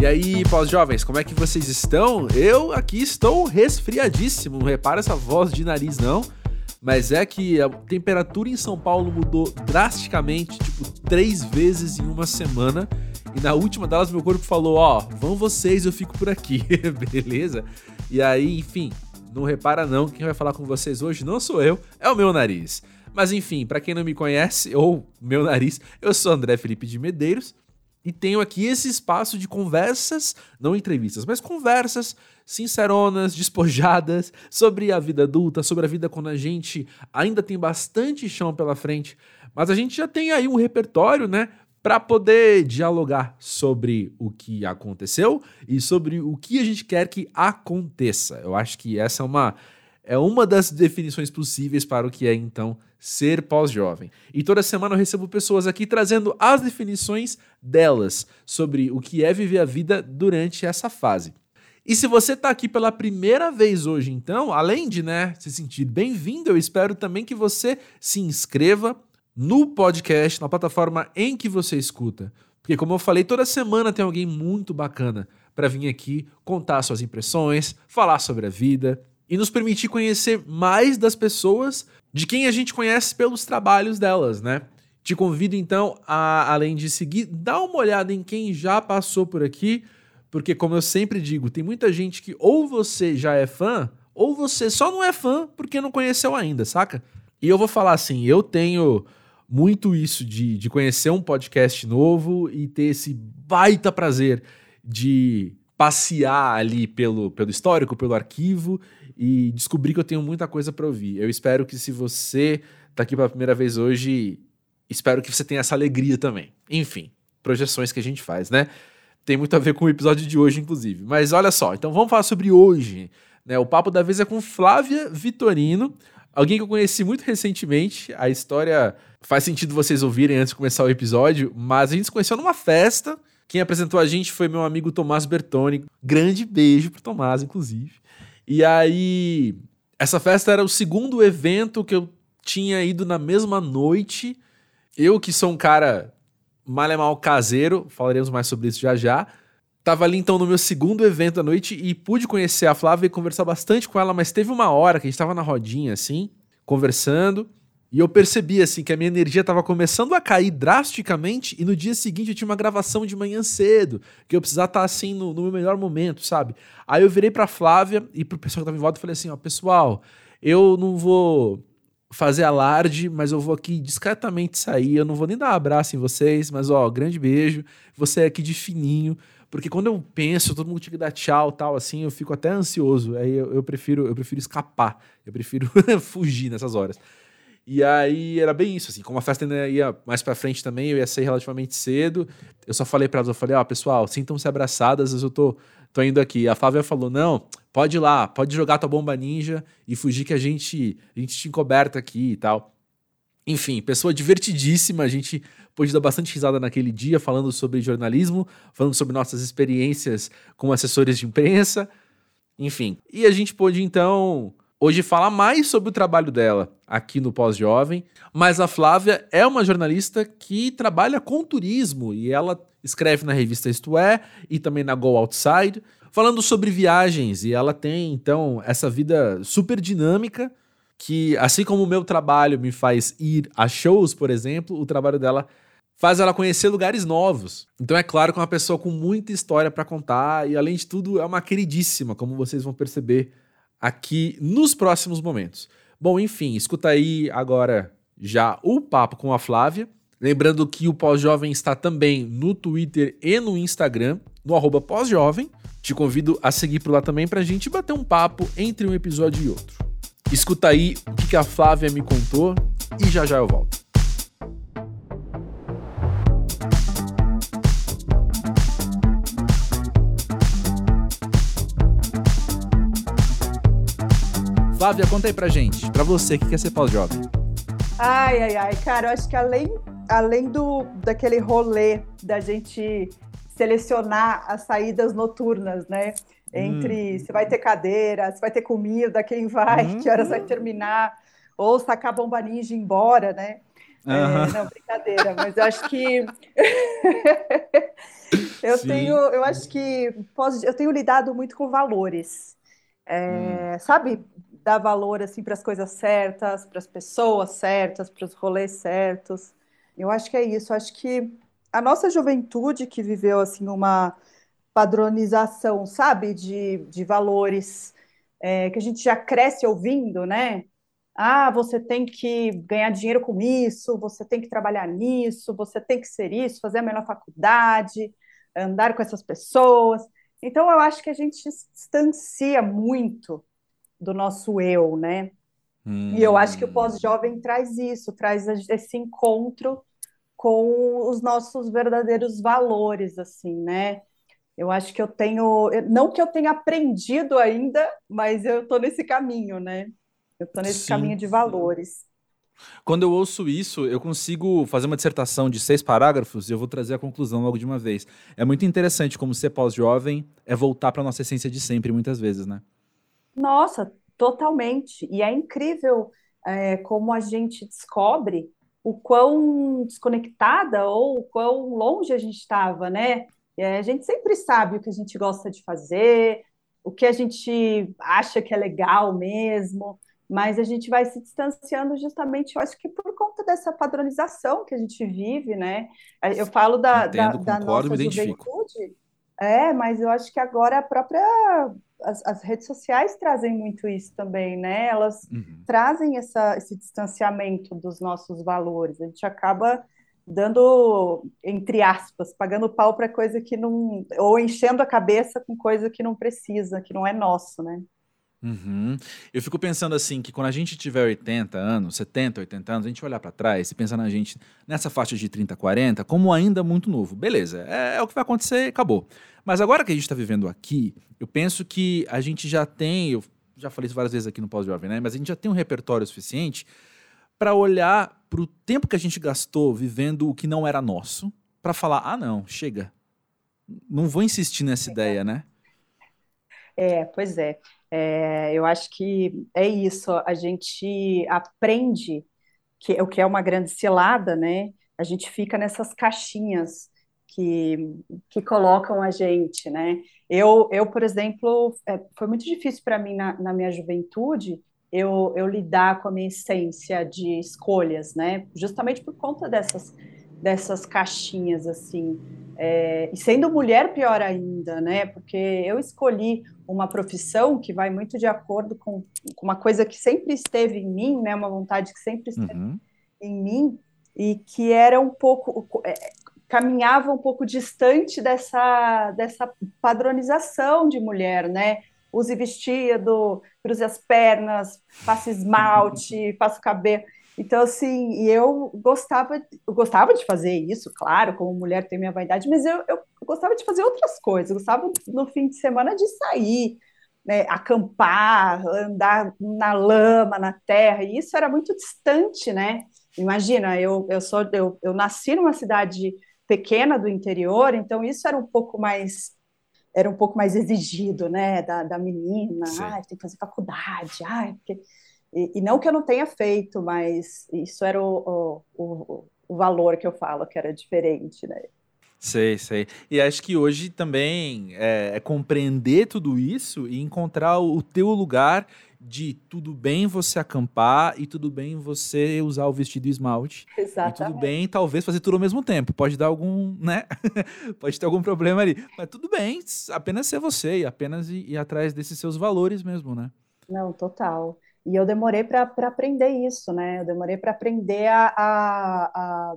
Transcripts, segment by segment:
E aí, pós-jovens, como é que vocês estão? Eu aqui estou resfriadíssimo, não repara essa voz de nariz não, mas é que a temperatura em São Paulo mudou drasticamente, tipo, três vezes em uma semana, e na última delas meu corpo falou, ó, oh, vão vocês, eu fico por aqui, beleza? E aí, enfim, não repara não, quem vai falar com vocês hoje não sou eu, é o meu nariz. Mas enfim, para quem não me conhece, ou meu nariz, eu sou André Felipe de Medeiros, e tenho aqui esse espaço de conversas, não entrevistas, mas conversas sinceronas, despojadas sobre a vida adulta, sobre a vida quando a gente ainda tem bastante chão pela frente, mas a gente já tem aí um repertório, né, para poder dialogar sobre o que aconteceu e sobre o que a gente quer que aconteça. Eu acho que essa é uma é uma das definições possíveis para o que é então ser pós-jovem. E toda semana eu recebo pessoas aqui trazendo as definições delas sobre o que é viver a vida durante essa fase. E se você está aqui pela primeira vez hoje, então, além de né, se sentir bem-vindo, eu espero também que você se inscreva no podcast, na plataforma em que você escuta. Porque, como eu falei, toda semana tem alguém muito bacana para vir aqui contar suas impressões, falar sobre a vida e nos permitir conhecer mais das pessoas de quem a gente conhece pelos trabalhos delas, né? Te convido então a, além de seguir, dar uma olhada em quem já passou por aqui, porque como eu sempre digo, tem muita gente que ou você já é fã, ou você só não é fã porque não conheceu ainda, saca? E eu vou falar assim, eu tenho muito isso de, de conhecer um podcast novo e ter esse baita prazer de passear ali pelo, pelo histórico, pelo arquivo e descobrir que eu tenho muita coisa para ouvir. Eu espero que se você tá aqui pela primeira vez hoje, espero que você tenha essa alegria também. Enfim, projeções que a gente faz, né? Tem muito a ver com o episódio de hoje, inclusive. Mas olha só, então vamos falar sobre hoje. Né? O papo da vez é com Flávia Vitorino, alguém que eu conheci muito recentemente. A história faz sentido vocês ouvirem antes de começar o episódio, mas a gente se conheceu numa festa. Quem apresentou a gente foi meu amigo Tomás Bertoni. Grande beijo pro Tomás, inclusive. E aí, essa festa era o segundo evento que eu tinha ido na mesma noite. Eu, que sou um cara mal é mal caseiro, falaremos mais sobre isso já já. Tava ali então no meu segundo evento da noite e pude conhecer a Flávia e conversar bastante com ela, mas teve uma hora que a gente tava na rodinha assim, conversando. E eu percebi, assim, que a minha energia estava começando a cair drasticamente e no dia seguinte eu tinha uma gravação de manhã cedo, que eu precisava estar, assim, no, no meu melhor momento, sabe? Aí eu virei pra Flávia e pro pessoal que tava em volta e falei assim, ó, pessoal, eu não vou fazer alarde, mas eu vou aqui discretamente sair, eu não vou nem dar um abraço em vocês, mas, ó, grande beijo, você é aqui de fininho, porque quando eu penso, todo mundo tinha que dar tchau tal, assim, eu fico até ansioso, aí eu, eu prefiro eu prefiro escapar, eu prefiro fugir nessas horas. E aí era bem isso, assim, como a festa ainda ia mais pra frente também, eu ia sair relativamente cedo. Eu só falei para elas, eu falei, ó, oh, pessoal, sintam-se abraçadas, eu tô, tô indo aqui. A Flávia falou, não, pode ir lá, pode jogar tua bomba ninja e fugir que a gente, a gente te encoberta aqui e tal. Enfim, pessoa divertidíssima, a gente pôde dar bastante risada naquele dia, falando sobre jornalismo, falando sobre nossas experiências como assessores de imprensa, enfim. E a gente pôde, então, hoje falar mais sobre o trabalho dela aqui no Pós-Jovem, mas a Flávia é uma jornalista que trabalha com turismo e ela escreve na revista Isto É e também na Go Outside, falando sobre viagens e ela tem então essa vida super dinâmica que assim como o meu trabalho me faz ir a shows, por exemplo, o trabalho dela faz ela conhecer lugares novos. Então é claro que é uma pessoa com muita história para contar e além de tudo é uma queridíssima, como vocês vão perceber aqui nos próximos momentos. Bom, enfim, escuta aí agora já o papo com a Flávia. Lembrando que o Pós-Jovem está também no Twitter e no Instagram, no arroba Pós-Jovem. Te convido a seguir por lá também para a gente bater um papo entre um episódio e outro. Escuta aí o que a Flávia me contou e já já eu volto. Flávia, conta aí pra gente, pra você, o que quer ser pós-jovem? Ai, ai, ai, cara, eu acho que além, além do, daquele rolê da gente selecionar as saídas noturnas, né? Entre hum. se vai ter cadeira, se vai ter comida, quem vai, hum. que horas vai terminar, ou sacar bomba ninja e ir embora, né? Uhum. É, não, brincadeira, mas eu acho que eu Sim. tenho, eu acho que posso, eu tenho lidado muito com valores, é, hum. sabe, dar valor assim para as coisas certas, para as pessoas certas, para os rolês certos. Eu acho que é isso. Eu acho que a nossa juventude que viveu assim uma padronização, sabe, de, de valores é, que a gente já cresce ouvindo, né? Ah, você tem que ganhar dinheiro com isso, você tem que trabalhar nisso, você tem que ser isso, fazer a melhor faculdade, andar com essas pessoas. Então, eu acho que a gente distancia muito do nosso eu, né? Hum. E eu acho que o pós-jovem traz isso, traz esse encontro com os nossos verdadeiros valores, assim, né? Eu acho que eu tenho, não que eu tenha aprendido ainda, mas eu estou nesse caminho, né? Eu estou nesse Sim. caminho de valores. Quando eu ouço isso, eu consigo fazer uma dissertação de seis parágrafos e eu vou trazer a conclusão logo de uma vez. É muito interessante como ser pós-jovem é voltar para nossa essência de sempre, muitas vezes, né? Nossa, totalmente. E é incrível é, como a gente descobre o quão desconectada ou o quão longe a gente estava, né? É, a gente sempre sabe o que a gente gosta de fazer, o que a gente acha que é legal mesmo, mas a gente vai se distanciando justamente, eu acho que por conta dessa padronização que a gente vive, né? Eu falo da, Entendo, da, da nossa juventude, é, mas eu acho que agora a própria as, as, redes sociais trazem muito isso também, né? Elas uhum. trazem essa, esse distanciamento dos nossos valores. A gente acaba dando, entre aspas, pagando pau para coisa que não. ou enchendo a cabeça com coisa que não precisa, que não é nosso, né? Uhum. Eu fico pensando assim, que quando a gente tiver 80 anos, 70, 80 anos, a gente olhar para trás e pensar na gente nessa faixa de 30, 40, como ainda muito novo. Beleza, é, é o que vai acontecer, acabou. Mas agora que a gente está vivendo aqui, eu penso que a gente já tem, eu já falei isso várias vezes aqui no Pós-Jovem, né? Mas a gente já tem um repertório suficiente para olhar para o tempo que a gente gastou vivendo o que não era nosso, para falar: ah, não, chega. Não vou insistir nessa ideia, né? É, pois é. é. Eu acho que é isso. A gente aprende que o que é uma grande cilada, né? A gente fica nessas caixinhas que, que colocam a gente, né? Eu, eu por exemplo, é, foi muito difícil para mim na, na minha juventude eu, eu lidar com a minha essência de escolhas, né? Justamente por conta dessas, dessas caixinhas, assim. É, e sendo mulher, pior ainda, né? Porque eu escolhi uma profissão que vai muito de acordo com, com uma coisa que sempre esteve em mim, né? Uma vontade que sempre esteve uhum. em mim e que era um pouco é, caminhava um pouco distante dessa dessa padronização de mulher, né? use vestido, cruze as pernas, faça esmalte, faça o cabelo. Então, assim, e eu gostava, eu gostava de fazer isso, claro, como mulher tem minha vaidade, mas eu, eu gostava de fazer outras coisas, eu gostava no fim de semana de sair, né, acampar, andar na lama, na terra, e isso era muito distante, né? Imagina, eu, eu sou eu, eu nasci numa cidade pequena do interior, então isso era um pouco mais era um pouco mais exigido, né, da, da menina, ah, tem que fazer faculdade, ah, porque... e, e, não que eu não tenha feito, mas isso era o, o, o, valor que eu falo, que era diferente, né. Sei, sei. E acho que hoje também é, é, compreender tudo isso e encontrar o teu lugar de tudo bem você acampar e tudo bem você usar o vestido esmalte. Exatamente. E tudo bem, talvez, fazer tudo ao mesmo tempo. Pode dar algum, né? Pode ter algum problema ali. Mas tudo bem, apenas ser você e apenas ir, ir atrás desses seus valores mesmo, né? Não, total. E eu demorei para aprender isso, né? Eu demorei para aprender a, a, a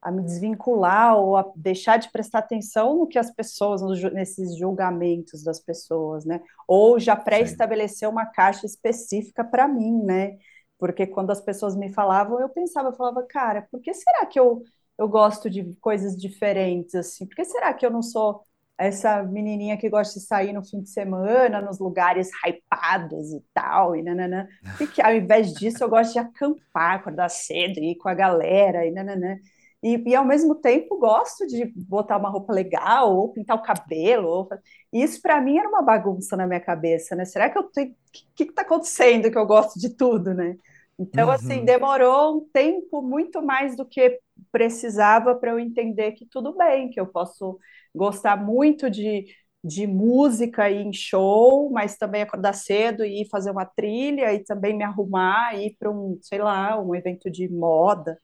a me desvincular ou a deixar de prestar atenção no que as pessoas, nesses julgamentos das pessoas, né? Ou já pré-estabelecer uma caixa específica para mim, né? Porque quando as pessoas me falavam, eu pensava, eu falava, cara, por que será que eu, eu gosto de coisas diferentes, assim? Por que será que eu não sou essa menininha que gosta de sair no fim de semana, nos lugares hypados e tal, e nananã? E que ao invés disso eu gosto de acampar, acordar cedo, ir com a galera, e nananã. E, e, ao mesmo tempo gosto de botar uma roupa legal ou pintar o cabelo. Ou... Isso para mim era uma bagunça na minha cabeça, né? Será que eu tenho. O que está acontecendo que eu gosto de tudo, né? Então, uhum. assim, demorou um tempo muito mais do que precisava para eu entender que tudo bem, que eu posso gostar muito de, de música e em show, mas também acordar cedo e ir fazer uma trilha e também me arrumar e ir para um, sei lá, um evento de moda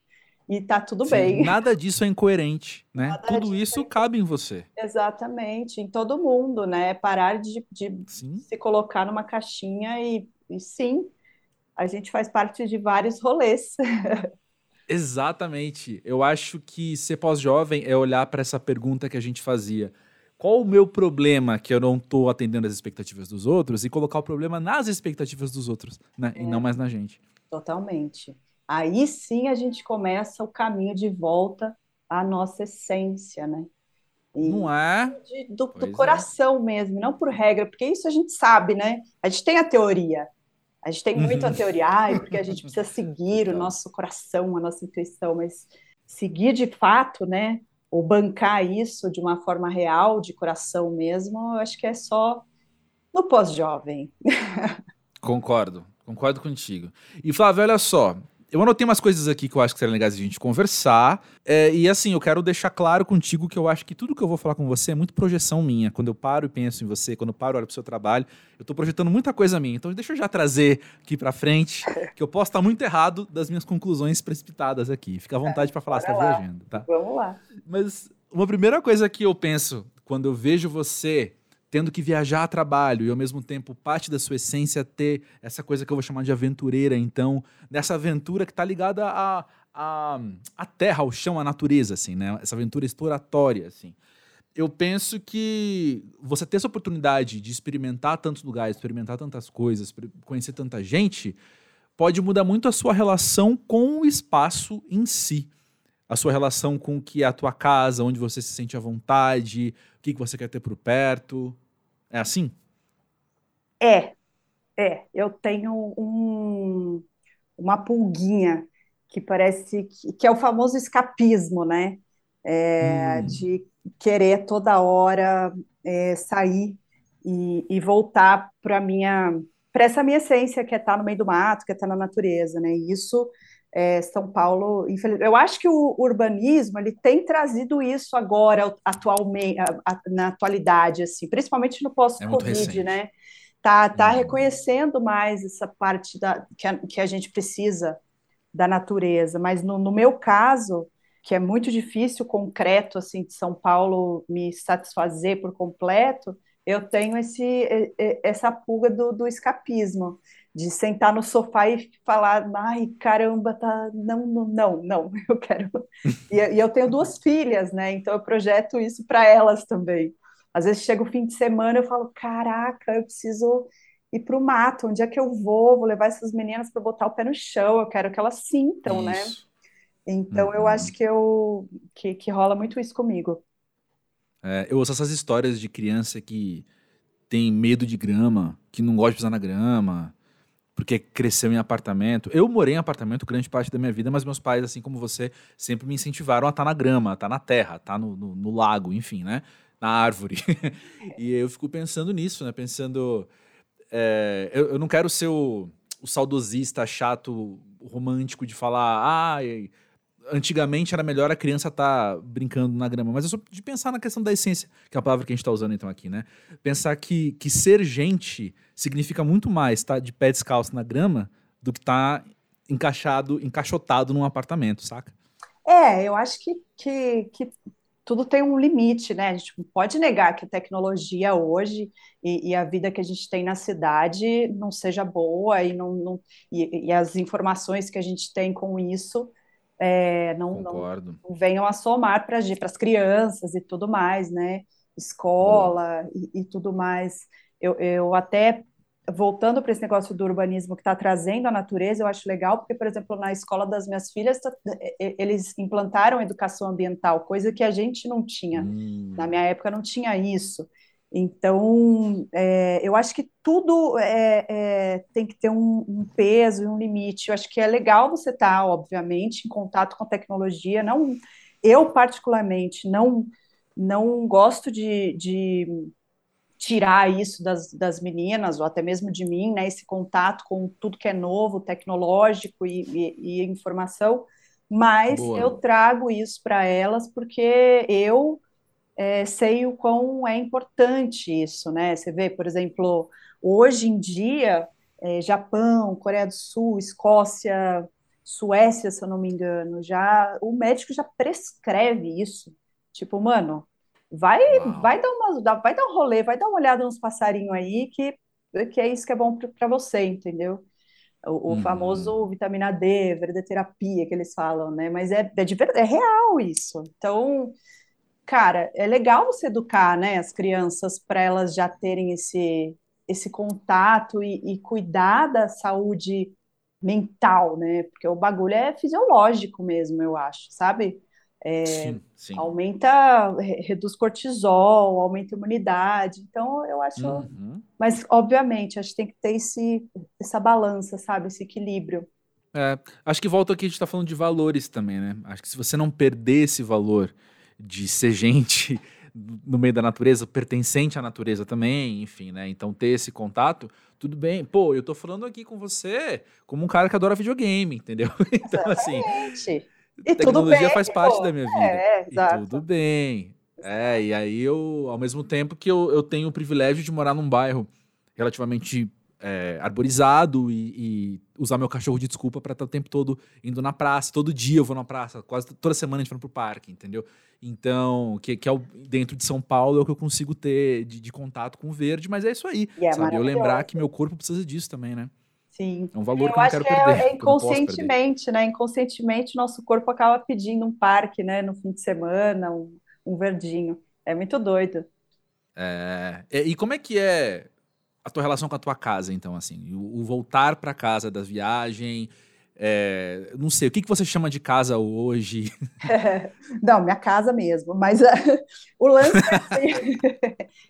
e tá tudo Sim, bem. Nada disso é incoerente, né? Nada tudo isso é... cabe em você. Exatamente, em todo mundo, né? Parar de, de se colocar numa caixinha e, e sim, a gente faz parte de vários rolês. Exatamente. Eu acho que ser pós-jovem é olhar para essa pergunta que a gente fazia. Qual o meu problema que eu não estou atendendo as expectativas dos outros e colocar o problema nas expectativas dos outros, né? É. E não mais na gente. Totalmente. Aí sim a gente começa o caminho de volta à nossa essência, né? E não é? De, do, do é. coração é. mesmo, não por regra, porque isso a gente sabe, né? A gente tem a teoria, a gente tem muito a uhum. teoria, ai, porque a gente precisa seguir o nosso coração, a nossa intuição, mas seguir de fato, né? Ou bancar isso de uma forma real, de coração mesmo, eu acho que é só no pós-jovem. Concordo, concordo contigo. E Flávio, olha só, eu anotei umas coisas aqui que eu acho que seriam legais a gente conversar. É, e assim, eu quero deixar claro contigo que eu acho que tudo que eu vou falar com você é muito projeção minha. Quando eu paro e penso em você, quando eu paro e olho pro seu trabalho, eu tô projetando muita coisa minha. Então deixa eu já trazer aqui pra frente, que eu posso estar muito errado das minhas conclusões precipitadas aqui. Fica à vontade é, para falar, você tá viajando, tá? Vamos lá. Mas uma primeira coisa que eu penso quando eu vejo você tendo que viajar a trabalho e ao mesmo tempo parte da sua essência ter essa coisa que eu vou chamar de aventureira, então, nessa aventura que está ligada à a, a, a, terra, ao chão, à natureza, assim, né? Essa aventura exploratória, assim. Eu penso que você ter essa oportunidade de experimentar tantos lugares, experimentar tantas coisas, conhecer tanta gente, pode mudar muito a sua relação com o espaço em si. A sua relação com o que é a tua casa, onde você se sente à vontade, o que, que você quer ter por perto. É assim? É, é. Eu tenho um, uma pulguinha que parece que, que, é o famoso escapismo, né? É, hum. De querer toda hora é, sair e, e voltar para minha para essa minha essência que é estar tá no meio do mato, que é estar tá na natureza, né? E isso é, São Paulo, infelizmente, eu acho que o urbanismo ele tem trazido isso agora, atualmente, na atualidade, assim, principalmente no pós-Covid, é né? Tá, tá uhum. reconhecendo mais essa parte da, que, a, que a gente precisa da natureza, mas no, no meu caso, que é muito difícil, concreto, assim, de São Paulo me satisfazer por completo, eu tenho esse, essa pulga do, do escapismo de sentar no sofá e falar, ai, caramba, tá, não, não, não, não, eu quero. E, e eu tenho duas filhas, né? Então eu projeto isso para elas também. Às vezes chega o fim de semana eu falo, caraca, eu preciso ir para o mato, onde é que eu vou? Vou levar essas meninas para botar o pé no chão, eu quero que elas sintam, né? isso. né? Então uhum. eu acho que eu que, que rola muito isso comigo. É, eu ouço essas histórias de criança que tem medo de grama, que não gosta de pisar na grama, porque cresceu em apartamento. Eu morei em apartamento grande parte da minha vida, mas meus pais, assim como você, sempre me incentivaram a estar tá na grama, a estar tá na terra, a estar tá no, no, no, lago, enfim, né? Na árvore. e eu fico pensando nisso, né? Pensando. É, eu, eu, não quero ser o, o saudosista chato, romântico de falar, ah, antigamente era melhor a criança estar tá brincando na grama, mas eu sou de pensar na questão da essência, que é a palavra que a gente está usando então aqui, né? Pensar que, que ser gente significa muito mais estar tá de pé descalço na grama do que estar tá encaixado, encaixotado num apartamento, saca? É, eu acho que, que, que tudo tem um limite, né? A gente pode negar que a tecnologia hoje e, e, a vida que a gente tem na cidade não seja boa e, não, não e, e as informações que a gente tem com isso é, não, não, não, venham a somar para as crianças e tudo mais, né? Escola e, e, tudo mais. Eu, eu até, voltando para esse negócio do urbanismo que está trazendo a natureza, eu acho legal, porque, por exemplo, na escola das minhas filhas, tá, eles implantaram educação ambiental, coisa que a gente não tinha. Hum. Na minha época não tinha isso. Então, é, eu acho que tudo é, é, tem que ter um, um, peso e um limite. Eu acho que é legal você estar, tá, obviamente, em contato com a tecnologia. Não, eu particularmente não não gosto de, de tirar isso das, das meninas, ou até mesmo de mim, né, esse contato com tudo que é novo, tecnológico e, e, e informação, mas Boa. eu trago isso para elas porque eu é, sei o quão é importante isso, né? Você vê, por exemplo, hoje em dia, é, Japão, Coreia do Sul, Escócia, Suécia, se eu não me engano, já o médico já prescreve isso. Tipo, mano, vai, vai dar uma, vai dar um rolê, vai dar uma olhada nos passarinhos aí que que é isso que é bom para você, entendeu? O, o uhum. famoso vitamina D, verdeterapia que eles falam, né? Mas é, é, de, é real isso. Então, cara, é legal você educar, né, as crianças para elas já terem esse, esse contato e, e, cuidar da saúde mental, né? Porque o bagulho é fisiológico mesmo, eu acho, sabe? É, sim, sim. Aumenta, reduz cortisol, aumenta a imunidade. Então, eu acho. Uhum. Mas, obviamente, acho que tem que ter esse, essa balança, sabe? Esse equilíbrio. É, acho que volta aqui, a gente está falando de valores também, né? Acho que se você não perder esse valor de ser gente no meio da natureza, pertencente à natureza também, enfim, né? Então ter esse contato, tudo bem. Pô, eu tô falando aqui com você como um cara que adora videogame, entendeu? Então, assim, e tecnologia bem, faz parte pô. da minha vida. É, exato. E tudo bem. É, e aí eu, ao mesmo tempo que eu, eu tenho o privilégio de morar num bairro relativamente é, arborizado e, e, usar meu cachorro de desculpa para estar o tempo todo indo na praça. Todo dia eu vou na praça, quase toda semana a gente vai pro parque, entendeu? Então, que, que é o, dentro de São Paulo é o que eu consigo ter de, de contato com o verde, mas é isso aí, é sabe? Eu lembrar que meu corpo precisa disso também, né? Sim. É um valor eu que eu não quero que é, perder. É inconscientemente, né? Inconscientemente, nosso corpo acaba pedindo um parque, né? No fim de semana, um, um verdinho. É muito doido. É, e como é que é a tua relação com a tua casa, então, assim? O, o voltar para casa da viagem. É, não sei, o que, que você chama de casa hoje? É, não, minha casa mesmo, mas uh, o lance é assim.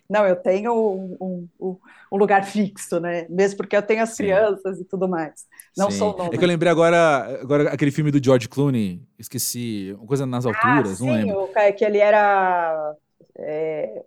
não, eu tenho um, um, um, lugar fixo, né? Mesmo porque eu tenho as sim. crianças e tudo mais. Não sim. sou nômade. É que eu lembrei agora, agora aquele filme do George Clooney, esqueci, uma coisa nas ah, alturas, ah, sim, não lembro. O, que ele era. É,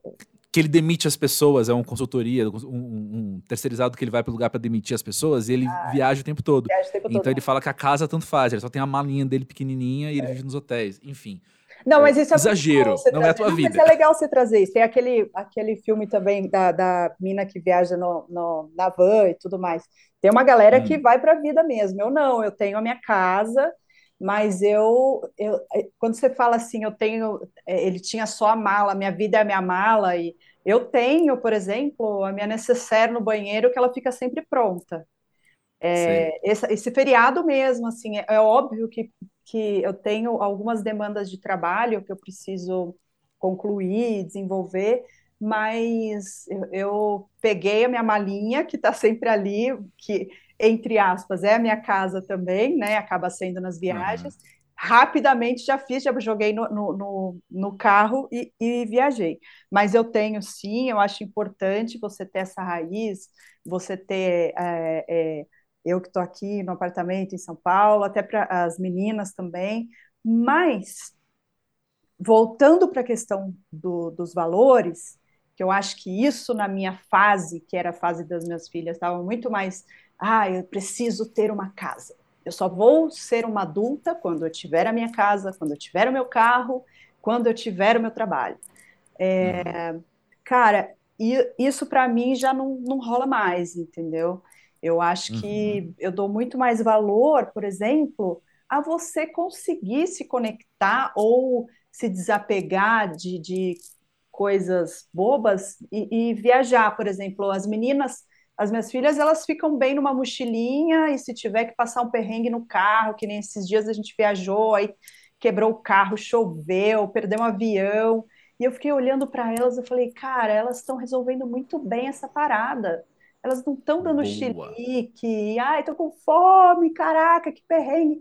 que ele demite as pessoas, é uma consultoria, um, um terceirizado que ele vai para o lugar para demitir as pessoas e ele ah, viaja o tempo todo. O tempo então todo. ele fala que a casa tanto faz, ele só tem a malinha dele pequenininha e ele é. vive nos hotéis, enfim. Não, mas isso é exagero, não é a tua vida. Mas é legal você trazer isso. Tem aquele, aquele filme também da, da mina que viaja no, no, na van e tudo mais. Tem uma galera hum. que vai para a vida mesmo. Eu não, eu tenho a minha casa, mas eu, eu quando você fala assim, eu tenho, é, ele tinha só a mala, minha vida é a minha mala, e eu tenho, por exemplo, a minha necessaire no banheiro que ela fica sempre pronta. É, esse, esse, feriado mesmo, assim, é, é, óbvio que, que eu tenho algumas demandas de trabalho que eu preciso concluir, desenvolver, mas eu, eu peguei a minha malinha, que está sempre ali, que entre aspas, é a minha casa também, né? Acaba sendo nas viagens. Uhum. Rapidamente já fiz, já joguei no, no, no, carro e, e, viajei. Mas eu tenho sim, eu acho importante você ter essa raiz, você ter. É, é, eu que estou aqui no apartamento em São Paulo, até para as meninas também, mas voltando para a questão do, dos valores, que eu acho que isso na minha fase, que era a fase das minhas filhas, estava muito mais ah, eu preciso ter uma casa. Eu só vou ser uma adulta quando eu tiver a minha casa, quando eu tiver o meu carro, quando eu tiver o meu trabalho. É, uhum. Cara, isso para mim já não, não rola mais, entendeu? Eu acho que uhum. eu dou muito mais valor, por exemplo, a você conseguir se conectar ou se desapegar de, de coisas bobas e, e, viajar, por exemplo. As meninas as minhas filhas, elas ficam bem numa mochilinha e se tiver que passar um perrengue no carro, que nem esses dias a gente viajou, aí quebrou o carro, choveu, perdeu um avião. E eu fiquei olhando para elas e falei, cara, elas estão resolvendo muito bem essa parada. Elas não estão dando chilique, ai, tô com fome, caraca, que perrengue.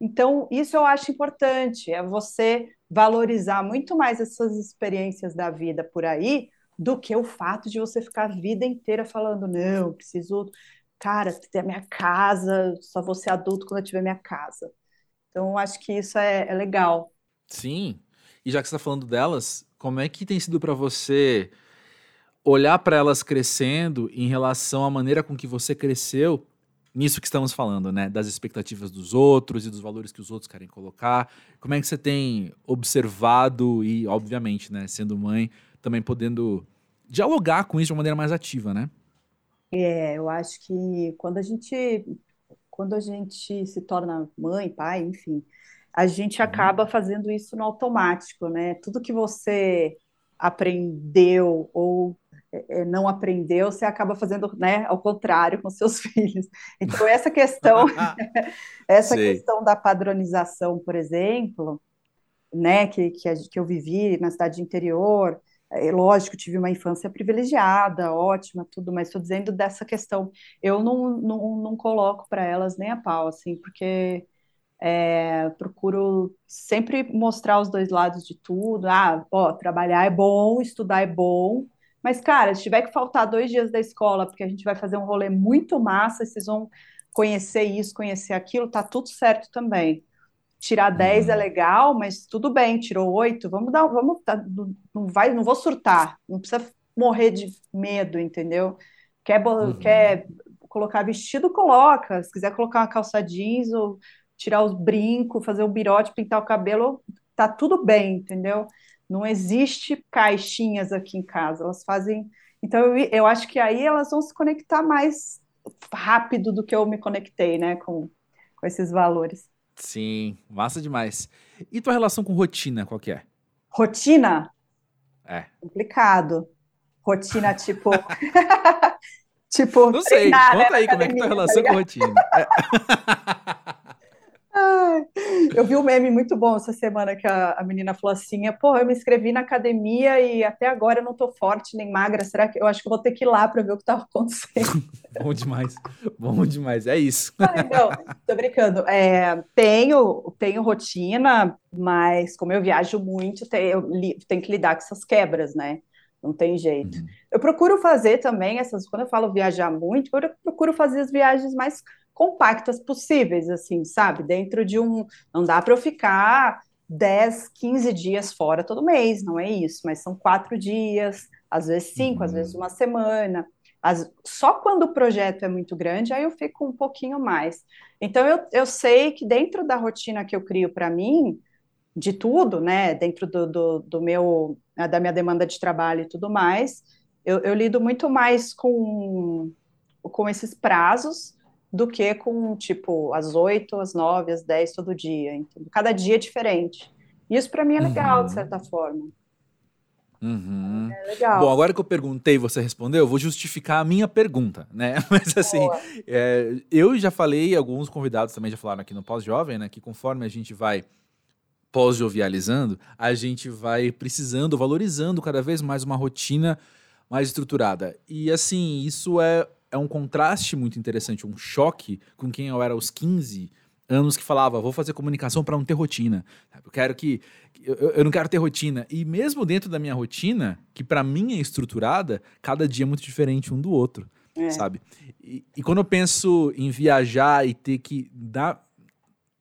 Então, isso eu acho importante, é você valorizar muito mais essas experiências da vida por aí, do que o fato de você ficar a vida inteira falando, não, preciso, cara, ter a minha casa, só vou ser adulto quando eu tiver minha casa. Então, acho que isso é, é legal. Sim. E já que você está falando delas, como é que tem sido para você olhar para elas crescendo em relação à maneira com que você cresceu nisso que estamos falando, né? Das expectativas dos outros e dos valores que os outros querem colocar. Como é que você tem observado e, obviamente, né, sendo mãe, também podendo dialogar com isso de uma maneira mais ativa, né? É, eu acho que quando a gente quando a gente se torna mãe, pai, enfim, a gente uhum. acaba fazendo isso no automático, né? Tudo que você aprendeu ou é, é, não aprendeu, você acaba fazendo né, ao contrário com seus filhos. Então, essa questão, essa questão da padronização, por exemplo, né, que, que, que eu vivi na cidade interior, é, lógico, tive uma infância privilegiada, ótima, tudo, mas estou dizendo dessa questão. Eu não, não, não coloco para elas nem a pau, assim, porque é, procuro sempre mostrar os dois lados de tudo. Ah, ó, trabalhar é bom, estudar é bom, mas, cara, se tiver que faltar dois dias da escola, porque a gente vai fazer um rolê muito massa, vocês vão conhecer isso, conhecer aquilo, tá tudo certo também. Tirar 10 uhum. é legal, mas tudo bem, tirou 8, vamos dar, vamos, tá, não vai, não vou surtar, não precisa morrer de medo, entendeu? Quer, uhum. quer colocar vestido, coloca. Se quiser colocar uma calça jeans ou tirar os brincos, fazer o birote, pintar o cabelo, tá tudo bem, entendeu? Não existe caixinhas aqui em casa, elas fazem. Então, eu, eu acho que aí elas vão se conectar mais rápido do que eu me conectei, né, com, com esses valores. Sim, massa demais. E tua relação com rotina, qual que é? Rotina? É. Complicado. Rotina, tipo. tipo. Não sei, treinar, conta né, aí como é que é tua tá relação tá com rotina. É. eu vi um meme muito bom essa semana que a, a menina falou assim: pô, eu me inscrevi na academia e até agora eu não tô forte nem magra. Será que eu acho que vou ter que ir lá para ver o que tá acontecendo? bom demais, bom demais, é isso. não, tô brincando. É, tenho, tenho rotina, mas como eu viajo muito, eu tenho que lidar com essas quebras, né? Não tem jeito. Uhum. Eu procuro fazer também essas, quando eu falo viajar muito, eu procuro fazer as viagens mais compactas possíveis, assim, sabe? Dentro de um. Não dá para eu ficar 10, 15 dias fora todo mês, não é isso, mas são quatro dias, às vezes cinco, uhum. às vezes uma semana. As, só quando o projeto é muito grande, aí eu fico um pouquinho mais. Então, eu, eu sei que dentro da rotina que eu crio para mim, de tudo, né, dentro do, do, do, meu, da minha demanda de trabalho e tudo mais, eu, eu lido muito mais com, com esses prazos do que com, tipo, às 8, às 9, às 10 todo dia. Então, cada dia é diferente. Isso para mim é legal, uhum. de certa forma. Uhum. É legal. Bom, agora que eu perguntei e você respondeu, eu vou justificar a minha pergunta, né? Mas assim, é, eu já falei, alguns convidados também já falaram aqui no Pós-Jovem, né? Que conforme a gente vai pós-jovializando, a gente vai precisando, valorizando cada vez mais uma rotina mais estruturada. E assim, isso é é um contraste muito interessante, um choque com quem eu era aos 15 anos que falava, vou fazer comunicação para não ter rotina. Eu quero que. Eu, eu, não quero ter rotina. E mesmo dentro da minha rotina, que para mim é estruturada, cada dia é muito diferente um do outro, é. sabe? E, e quando eu penso em viajar e ter que dar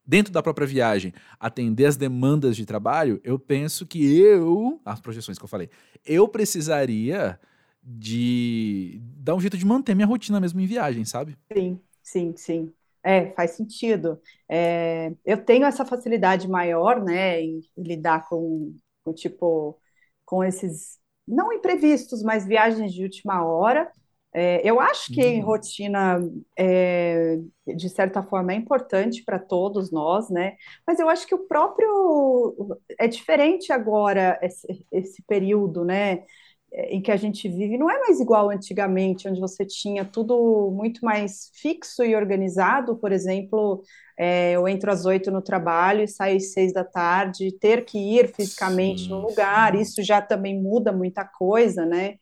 dentro da própria viagem, atender as demandas de trabalho, eu penso que eu, as projeções que eu falei, eu precisaria de dar um jeito de manter minha rotina mesmo em viagem, sabe? Sim, sim, sim. É, faz sentido. É, eu tenho essa facilidade maior, né, em lidar com, com, tipo, com esses, não imprevistos, mas viagens de última hora. É, eu acho que uhum. rotina, é, de certa forma, é importante para todos nós, né? Mas eu acho que o próprio é diferente agora esse, esse período, né? É, em que a gente vive não é mais igual antigamente, onde você tinha tudo muito mais fixo e organizado. Por exemplo, é, eu entro às oito no trabalho e saio às seis da tarde, ter que ir fisicamente sim, no lugar, sim. isso já também muda muita coisa, né?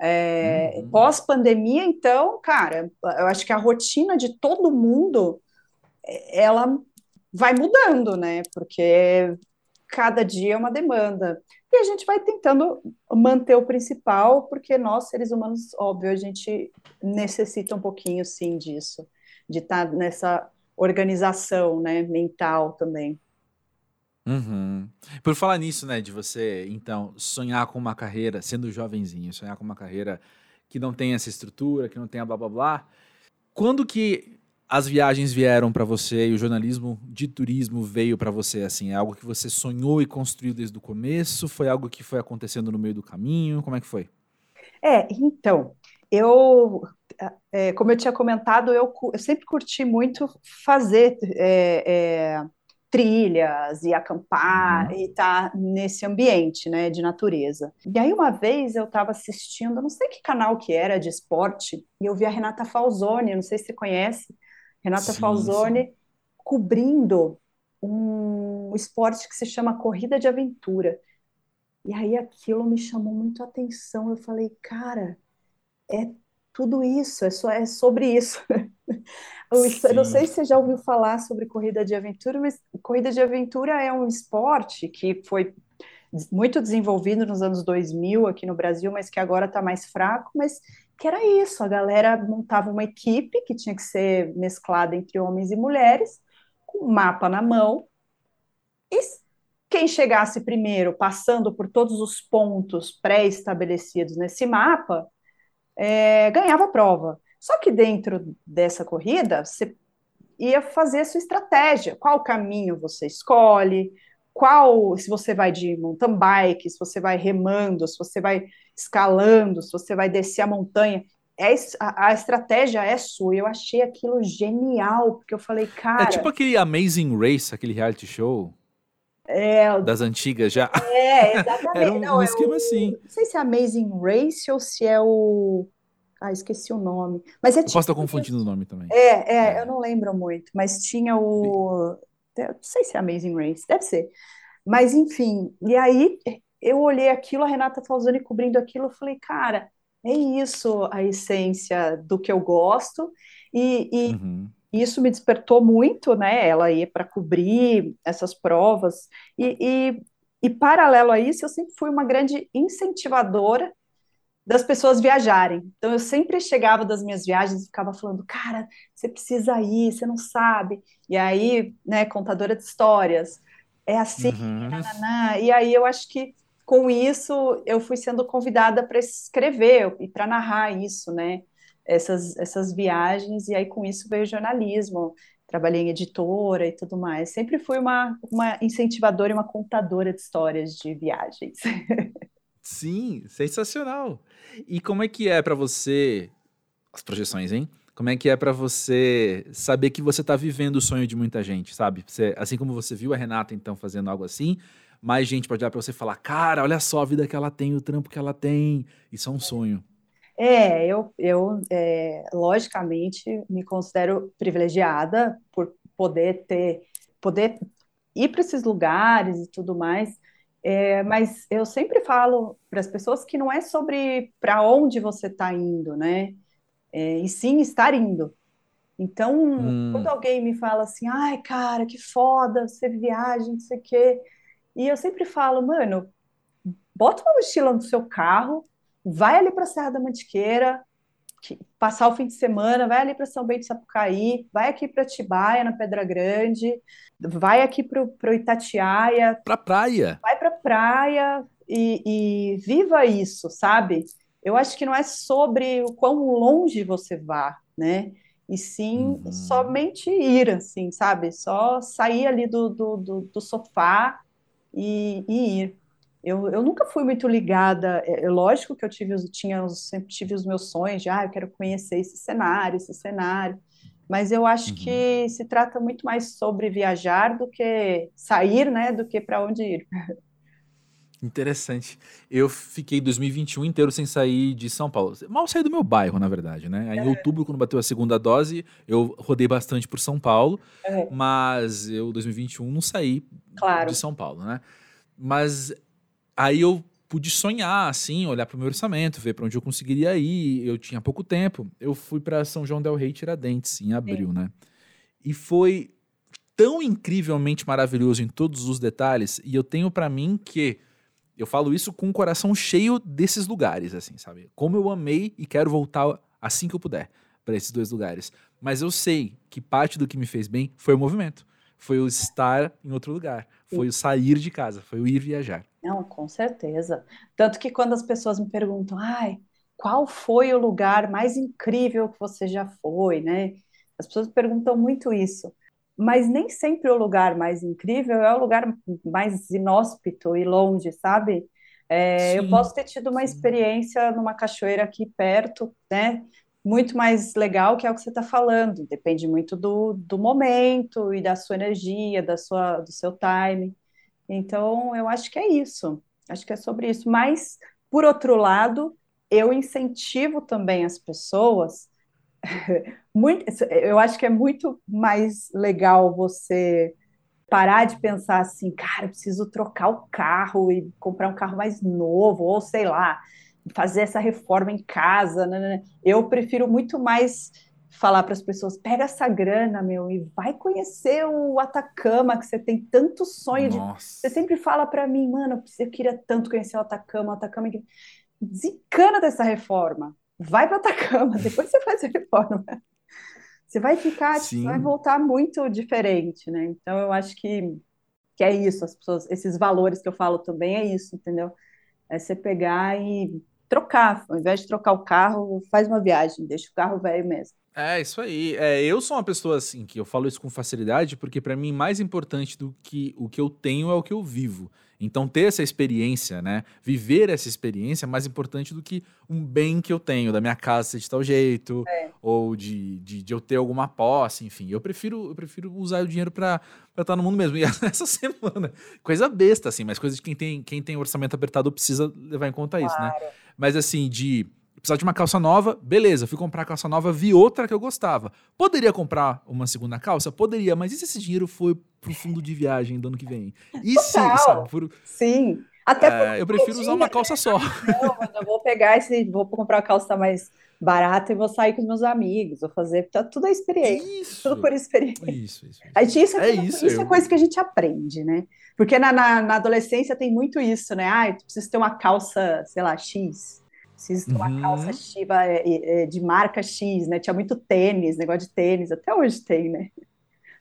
É, uhum. Pós-pandemia, então, cara, eu acho que a rotina de todo mundo ela vai mudando, né? Porque cada dia é uma demanda. A gente vai tentando manter o principal, porque nós, seres humanos, óbvio, a gente necessita um pouquinho, sim, disso, de estar tá nessa organização, né, mental também. Uhum. Por falar nisso, né, de você, então, sonhar com uma carreira, sendo jovenzinho, sonhar com uma carreira que não tem essa estrutura, que não tenha blá blá blá. Quando que as viagens vieram para você e o jornalismo de turismo veio para você assim? É algo que você sonhou e construiu desde o começo? Foi algo que foi acontecendo no meio do caminho? Como é que foi? É, então, eu, é, como eu tinha comentado, eu, eu, sempre curti muito fazer é, é, trilhas e acampar uhum. e estar tá nesse ambiente, né, de natureza. E aí uma vez eu estava assistindo, não sei que canal que era de esporte, e eu vi a Renata Falzoni, não sei se você conhece, Renata sim, Falzoni sim. cobrindo um esporte que se chama corrida de aventura. E aí aquilo me chamou muito a atenção. Eu falei, cara, é tudo isso, é, só, é sobre isso. eu não sei se você já ouviu falar sobre corrida de aventura, mas corrida de aventura é um esporte que foi muito desenvolvido nos anos 2000 aqui no Brasil, mas que agora está mais fraco, mas que era isso, a galera montava uma equipe que tinha que ser mesclada entre homens e mulheres, com mapa na mão, e quem chegasse primeiro, passando por todos os pontos pré-estabelecidos nesse mapa, é, ganhava a prova. Só que dentro dessa corrida, você ia fazer a sua estratégia, qual caminho você escolhe, qual, se você vai de mountain bike, se você vai remando, se você vai escalando, se você vai descer a montanha, é, a, a, estratégia é sua. Eu achei aquilo genial, porque eu falei, cara. É tipo aquele Amazing Race, aquele reality show. É, das antigas já. É, exatamente. Era um, não, um é esquema é o, assim. Não sei se é Amazing Race ou se é o. Ah, esqueci o nome. Mas é eu tipo, posso estar confundindo o nome também. É, é, é, eu não lembro muito, mas tinha o. Não sei se é Amazing Race, deve ser. Mas, enfim, e aí eu olhei aquilo, a Renata Falzoni cobrindo aquilo, eu falei, cara, é isso a essência do que eu gosto, e, e uhum. isso me despertou muito, né? Ela ia para cobrir essas provas, e, e, e paralelo a isso, eu sempre fui uma grande incentivadora das pessoas viajarem. Então eu sempre chegava das minhas viagens e ficava falando, cara, você precisa ir, você não sabe. E aí, né, contadora de histórias, é assim, uhum. e aí eu acho que com isso eu fui sendo convidada para escrever e para narrar isso, né? Essas, essas viagens, e aí com isso veio jornalismo, trabalhei em editora e tudo mais. Sempre fui uma, uma incentivadora e uma contadora de histórias de viagens. Sim, sensacional. E como é que é para você as projeções, hein? Como é que é para você saber que você tá vivendo o sonho de muita gente, sabe? Você, assim como você viu a Renata então fazendo algo assim, mais gente pode olhar para você e falar: "Cara, olha só a vida que ela tem, o trampo que ela tem". Isso é um sonho. É, eu, eu é, logicamente me considero privilegiada por poder ter, poder ir para esses lugares e tudo mais. É, mas eu sempre falo para as pessoas que não é sobre para onde você está indo, né? É, e sim estar indo. Então, hum. quando alguém me fala assim, ai, cara, que foda, você viaja, não sei o quê. E eu sempre falo, mano, bota uma mochila no seu carro, vai ali para a Serra da Mantiqueira, passar o fim de semana, vai ali para São Bento de Sapucaí, vai aqui para Tibaia, na Pedra Grande, vai aqui para o Itatiaia. Para praia. Vai para praia e, e, viva isso, sabe? Eu acho que não é sobre o quão longe você vá, né? E sim uhum. somente ir, assim, sabe? Só sair ali do, do, do, do sofá e, e ir. Eu, eu nunca fui muito ligada, é, é lógico que eu tive, tinha, sempre tive os meus sonhos de, ah, eu quero conhecer esse cenário, esse cenário, mas eu acho uhum. que se trata muito mais sobre viajar do que sair, né, do que para onde ir. Interessante. Eu fiquei 2021 inteiro sem sair de São Paulo. Mal saí do meu bairro, na verdade, né? Aí, em é. outubro, quando bateu a segunda dose, eu rodei bastante por São Paulo, é. mas eu 2021 não saí claro. de São Paulo, né? Mas Aí eu pude sonhar, assim, olhar para o meu orçamento, ver para onde eu conseguiria ir. Eu tinha pouco tempo. Eu fui para São João del Rei Tiradentes em abril, Sim. né? E foi tão incrivelmente maravilhoso em todos os detalhes. E eu tenho para mim que eu falo isso com o coração cheio desses lugares, assim, sabe? Como eu amei e quero voltar assim que eu puder para esses dois lugares. Mas eu sei que parte do que me fez bem foi o movimento, foi o estar em outro lugar, foi o sair de casa, foi o ir viajar. Não, com certeza. Tanto que quando as pessoas me perguntam, ai, qual foi o lugar mais incrível que você já foi, né? As pessoas perguntam muito isso. Mas nem sempre o lugar mais incrível é o lugar mais inóspito e longe, sabe? É, eu posso ter tido uma experiência numa cachoeira aqui perto, né? Muito mais legal que é o que você está falando. Depende muito do, do momento e da sua energia, da sua, do seu time. Então, eu acho que é isso. Acho que é sobre isso. Mas, por outro lado, eu incentivo também as pessoas. muito, eu acho que é muito mais legal você parar de pensar assim, cara, preciso trocar o carro e comprar um carro mais novo, ou sei lá, fazer essa reforma em casa. Né? né, né. Eu prefiro muito mais falar para as pessoas: pega essa grana, meu, e vai conhecer o Atacama, que você tem tanto sonho Nossa. de. Você sempre fala para mim, mano, eu queria tanto conhecer o Atacama, o Atacama. Desencana dessa reforma. Vai para Atacama, depois você faz a reforma. Você vai ficar, tipo, vai voltar muito diferente, né? Então eu acho que, que é isso, as pessoas, esses valores que eu falo também é isso, entendeu? É você pegar e trocar, ao invés de trocar o carro, faz uma viagem, deixa o carro velho mesmo. É, isso aí. É, eu sou uma pessoa assim, que eu falo isso com facilidade, porque para mim mais importante do que o que eu tenho é o que eu vivo. Então ter essa experiência, né, viver essa experiência é mais importante do que um bem que eu tenho, da minha casa ser de tal jeito, é. ou de, de, de, eu ter alguma posse, enfim. Eu prefiro, eu prefiro usar o dinheiro para estar no mundo mesmo. E essa semana, coisa besta assim, mas coisa de quem tem, quem tem orçamento apertado precisa levar em conta claro. isso, né? Mas assim, de precisava de uma calça nova, beleza, fui comprar a calça nova, vi outra que eu gostava. Poderia comprar uma segunda calça? Poderia, mas e se esse dinheiro foi pro fundo de viagem do ano que vem? E se, sabe, por... Sim. Até é, eu prefiro usar uma calça só. Não, eu vou pegar esse, vou comprar uma calça mais barata e vou sair com os meus amigos, vou fazer, tá tudo a experiência, isso, tudo por experiência. Isso, isso. Gente, isso é, é isso, isso é coisa que a gente aprende, né? Porque na, na, na adolescência tem muito isso, né? Ah, tu precisa ter uma calça, sei lá, X preciso ter uma uhum. calça chiva é, é, de marca X, né? Tinha muito tênis, negócio de tênis, até hoje tem, né?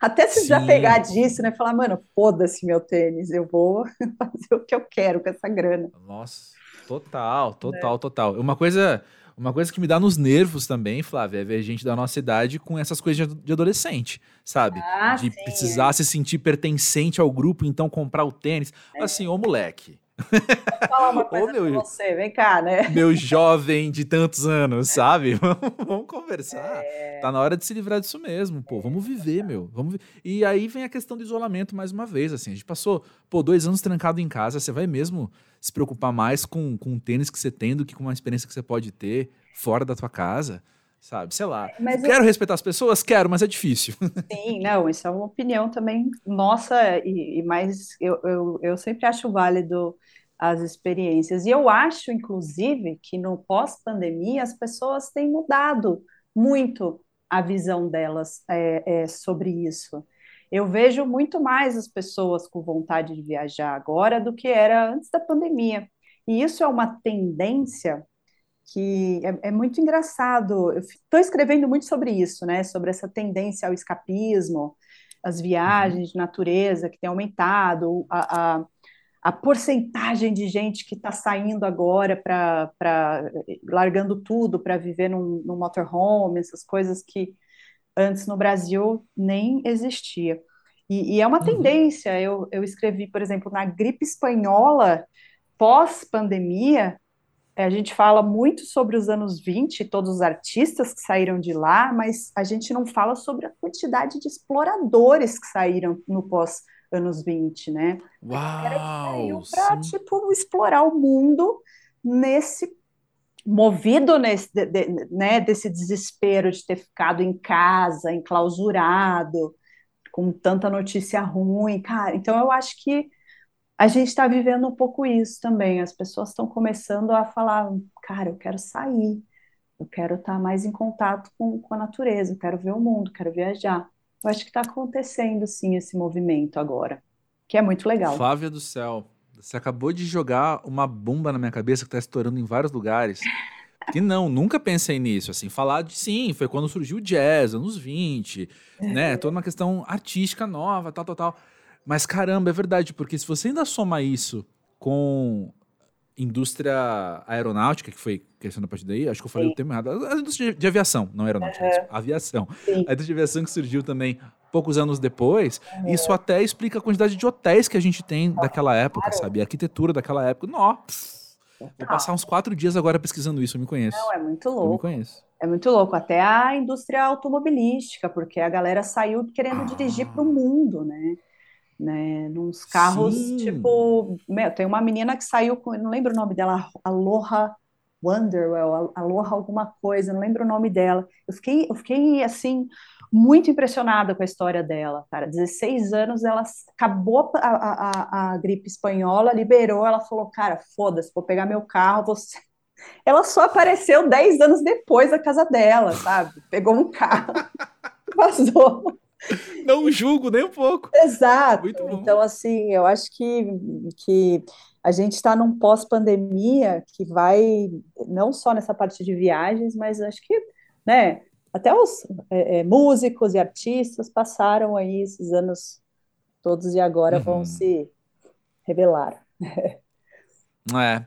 Até se já pegar disso, né? Falar, mano, foda-se meu tênis, eu vou fazer o que eu quero com essa grana. Nossa, total, total, é. total. Uma coisa, uma coisa que me dá nos nervos também, Flávia, é ver gente da nossa idade com essas coisas de adolescente, sabe? Ah, de sim, precisar é. se sentir pertencente ao grupo, então comprar o tênis. É. Assim, ô moleque, Vou falar uma coisa Ô, meu, pra você, vem cá, né? Meu jovem de tantos anos, sabe? vamos conversar. É... Tá na hora de se livrar disso mesmo, pô. Vamos viver, meu. Vamos vi... E aí vem a questão do isolamento mais uma vez, assim. A gente passou, pô, dois anos trancado em casa. Você vai mesmo se preocupar mais com, com o tênis que você tem do que com uma experiência que você pode ter fora da tua casa? Sabe? Sei lá. Mas quero eu... respeitar as pessoas? Quero, mas é difícil. Sim, não, isso é uma opinião também nossa, e, e mais eu, eu, eu sempre acho válido as experiências. E eu acho, inclusive, que no pós-pandemia as pessoas têm mudado muito a visão delas é, é, sobre isso. Eu vejo muito mais as pessoas com vontade de viajar agora do que era antes da pandemia. E isso é uma tendência que é, é muito engraçado. Eu estou escrevendo muito sobre isso, né? Sobre essa tendência ao escapismo, as viagens de natureza que tem aumentado, a, a, a porcentagem de gente que está saindo agora para largando tudo para viver num, num motorhome, essas coisas que antes no Brasil nem existia. E, e é uma uhum. tendência. Eu, eu escrevi, por exemplo, na gripe espanhola, pós-pandemia, a gente fala muito sobre os anos 20, todos os artistas que saíram de lá, mas a gente não fala sobre a quantidade de exploradores que saíram no pós anos 20, né? Uau! Para tipo explorar o mundo nesse movido nesse, de, de, né, desse desespero de ter ficado em casa, enclausurado, com tanta notícia ruim, cara. Então eu acho que a gente está vivendo um pouco isso também. As pessoas estão começando a falar, cara, eu quero sair, eu quero estar tá mais em contato com, com a natureza, eu quero ver o mundo, quero viajar. Eu acho que está acontecendo sim esse movimento agora, que é muito legal. Flávia do céu, você acabou de jogar uma bomba na minha cabeça que está estourando em vários lugares. Que não, nunca pensei nisso. Assim, falar de sim, foi quando surgiu o jazz, anos 20, né? Toda uma questão artística nova, tal, tal, tal. Mas caramba, é verdade, porque se você ainda soma isso com indústria aeronáutica, que foi questão da partir daí, acho que eu falei Sim. o termo errado, a indústria de aviação, não aeronáutica, uhum. aviação. Sim. A indústria de aviação que surgiu também poucos anos depois, uhum. isso até explica a quantidade de hotéis que a gente tem daquela época, claro. sabe? A arquitetura daquela época. Nossa! Vou passar uns quatro dias agora pesquisando isso, eu me conheço. Não, é muito louco. Eu me conheço. É muito louco. Até a indústria automobilística, porque a galera saiu querendo ah. dirigir para o mundo, né? Né? Nos carros, Sim. tipo. Meu, tem uma menina que saiu com. Não lembro o nome dela, Aloha Wonderwell, Aloha alguma coisa, não lembro o nome dela. Eu fiquei, eu fiquei assim muito impressionada com a história dela, cara. 16 anos, ela acabou a, a, a gripe espanhola, liberou, ela falou, cara, foda-se, vou pegar meu carro, você. Ela só apareceu 10 anos depois da casa dela, sabe? Pegou um carro, vazou. Não julgo nem um pouco. Exato. Então, assim, eu acho que, que a gente está num pós-pandemia que vai, não só nessa parte de viagens, mas acho que, né, até os é, é, músicos e artistas passaram aí esses anos todos e agora uhum. vão se revelar. É.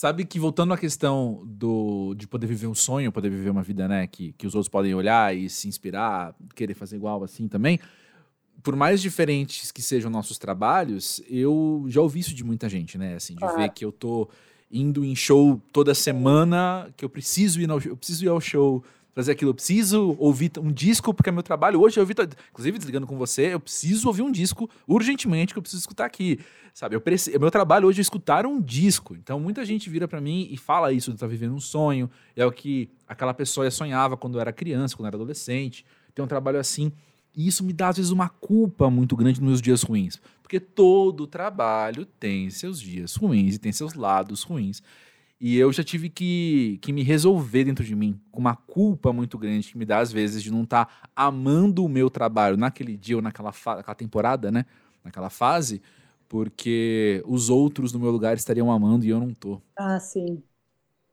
Sabe que voltando à questão do, de poder viver um sonho, poder viver uma vida, né, que, que os outros podem olhar e se inspirar, querer fazer igual assim também, por mais diferentes que sejam nossos trabalhos, eu já ouvi isso de muita gente, né, assim, de ver que eu tô indo em show toda semana, que eu preciso ir, no, eu preciso ir ao show fazer aquilo. Eu preciso ouvir um disco, porque é meu trabalho. Hoje eu ouvi, inclusive desligando com você, eu preciso ouvir um disco urgentemente que eu preciso escutar aqui. Sabe, eu preciso, meu trabalho hoje é escutar um disco. Então muita gente vira para mim e fala isso de estar tá vivendo um sonho. É o que aquela pessoa sonhava quando era criança, quando era adolescente. Tem um trabalho assim. E isso me dá, às vezes, uma culpa muito grande nos meus dias ruins. Porque todo trabalho tem seus dias ruins e tem seus lados ruins. E eu já tive que, que me resolver dentro de mim, com uma culpa muito grande que me dá, às vezes, de não estar tá amando o meu trabalho naquele dia ou naquela, naquela temporada, né? Naquela fase, porque os outros no meu lugar estariam amando e eu não tô. Ah, sim.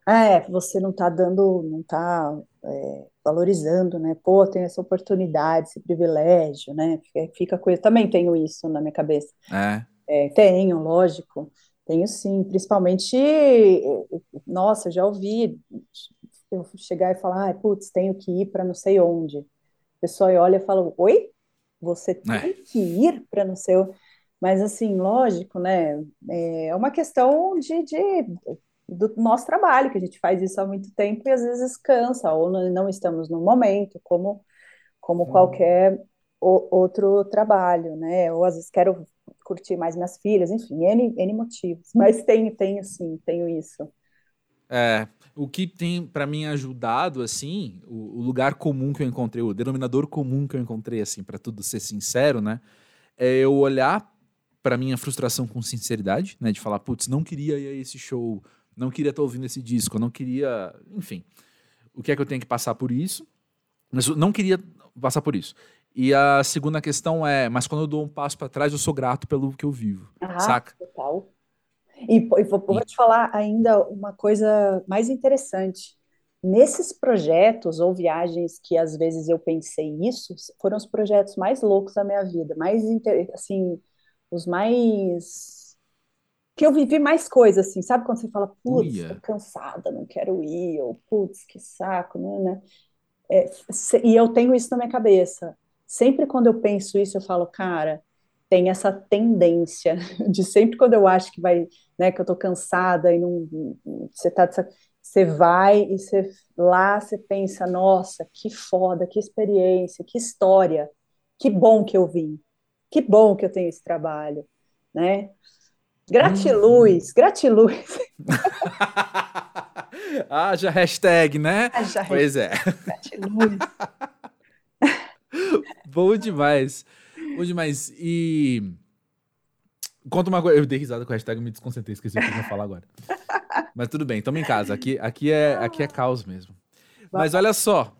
É, você não tá dando, não tá é, valorizando, né? Pô, tem essa oportunidade, esse privilégio, né? Fica coisa. Também tenho isso na minha cabeça. É. é tenho, lógico. Tenho sim, principalmente, nossa, já ouvi eu chegar e falar, ah, putz, tenho que ir para não sei onde. A pessoa olha e fala, oi? Você tem é. que ir para não sei onde. Mas, assim, lógico, né? É uma questão de, de, do nosso trabalho, que a gente faz isso há muito tempo e às vezes cansa, ou não estamos no momento, como, como hum. qualquer o, outro trabalho, né? Ou às vezes quero curtir mais minhas filhas, enfim, N, N motivos. Mas tenho, tenho sim, tenho isso. É, o que tem para mim ajudado, assim, o, o, lugar comum que eu encontrei, o denominador comum que eu encontrei, assim, para tudo ser sincero, né, é eu olhar para minha frustração com sinceridade, né, de falar, putz, não queria ir a esse show, não queria estar tá ouvindo esse disco, não queria, enfim, o que é que eu tenho que passar por isso, mas eu não queria passar por isso. E a segunda questão é, mas quando eu dou um passo para trás, eu sou grato pelo que eu vivo, ah, saca? Total. E, e vou, vou te falar ainda uma coisa mais interessante. Nesses projetos ou viagens que às vezes eu pensei isso, foram os projetos mais loucos da minha vida, mais assim, os mais que eu vivi mais coisas assim, sabe quando você fala, putz, tô cansada, não quero ir, ou putz, que saco, né? né? É, e eu tenho isso na minha cabeça sempre quando eu penso isso, eu falo, cara, tem essa tendência de sempre quando eu acho que vai, né, que eu tô cansada e não, você tá, você vai e você lá você pensa, nossa, que foda, que experiência, que história, que bom que eu vim, que bom que eu tenho esse trabalho, né? Gratiluz, hum. gratiluz. Haja hashtag, né? Haja pois é. Gratiluz. Bom demais. Bom demais. E. Conta uma coisa. Eu dei risada com a hashtag, me desconcentrei, esqueci o que eu ia falar agora. Mas tudo bem, estamos em casa. Aqui, aqui, é, aqui é caos mesmo. Mas olha só.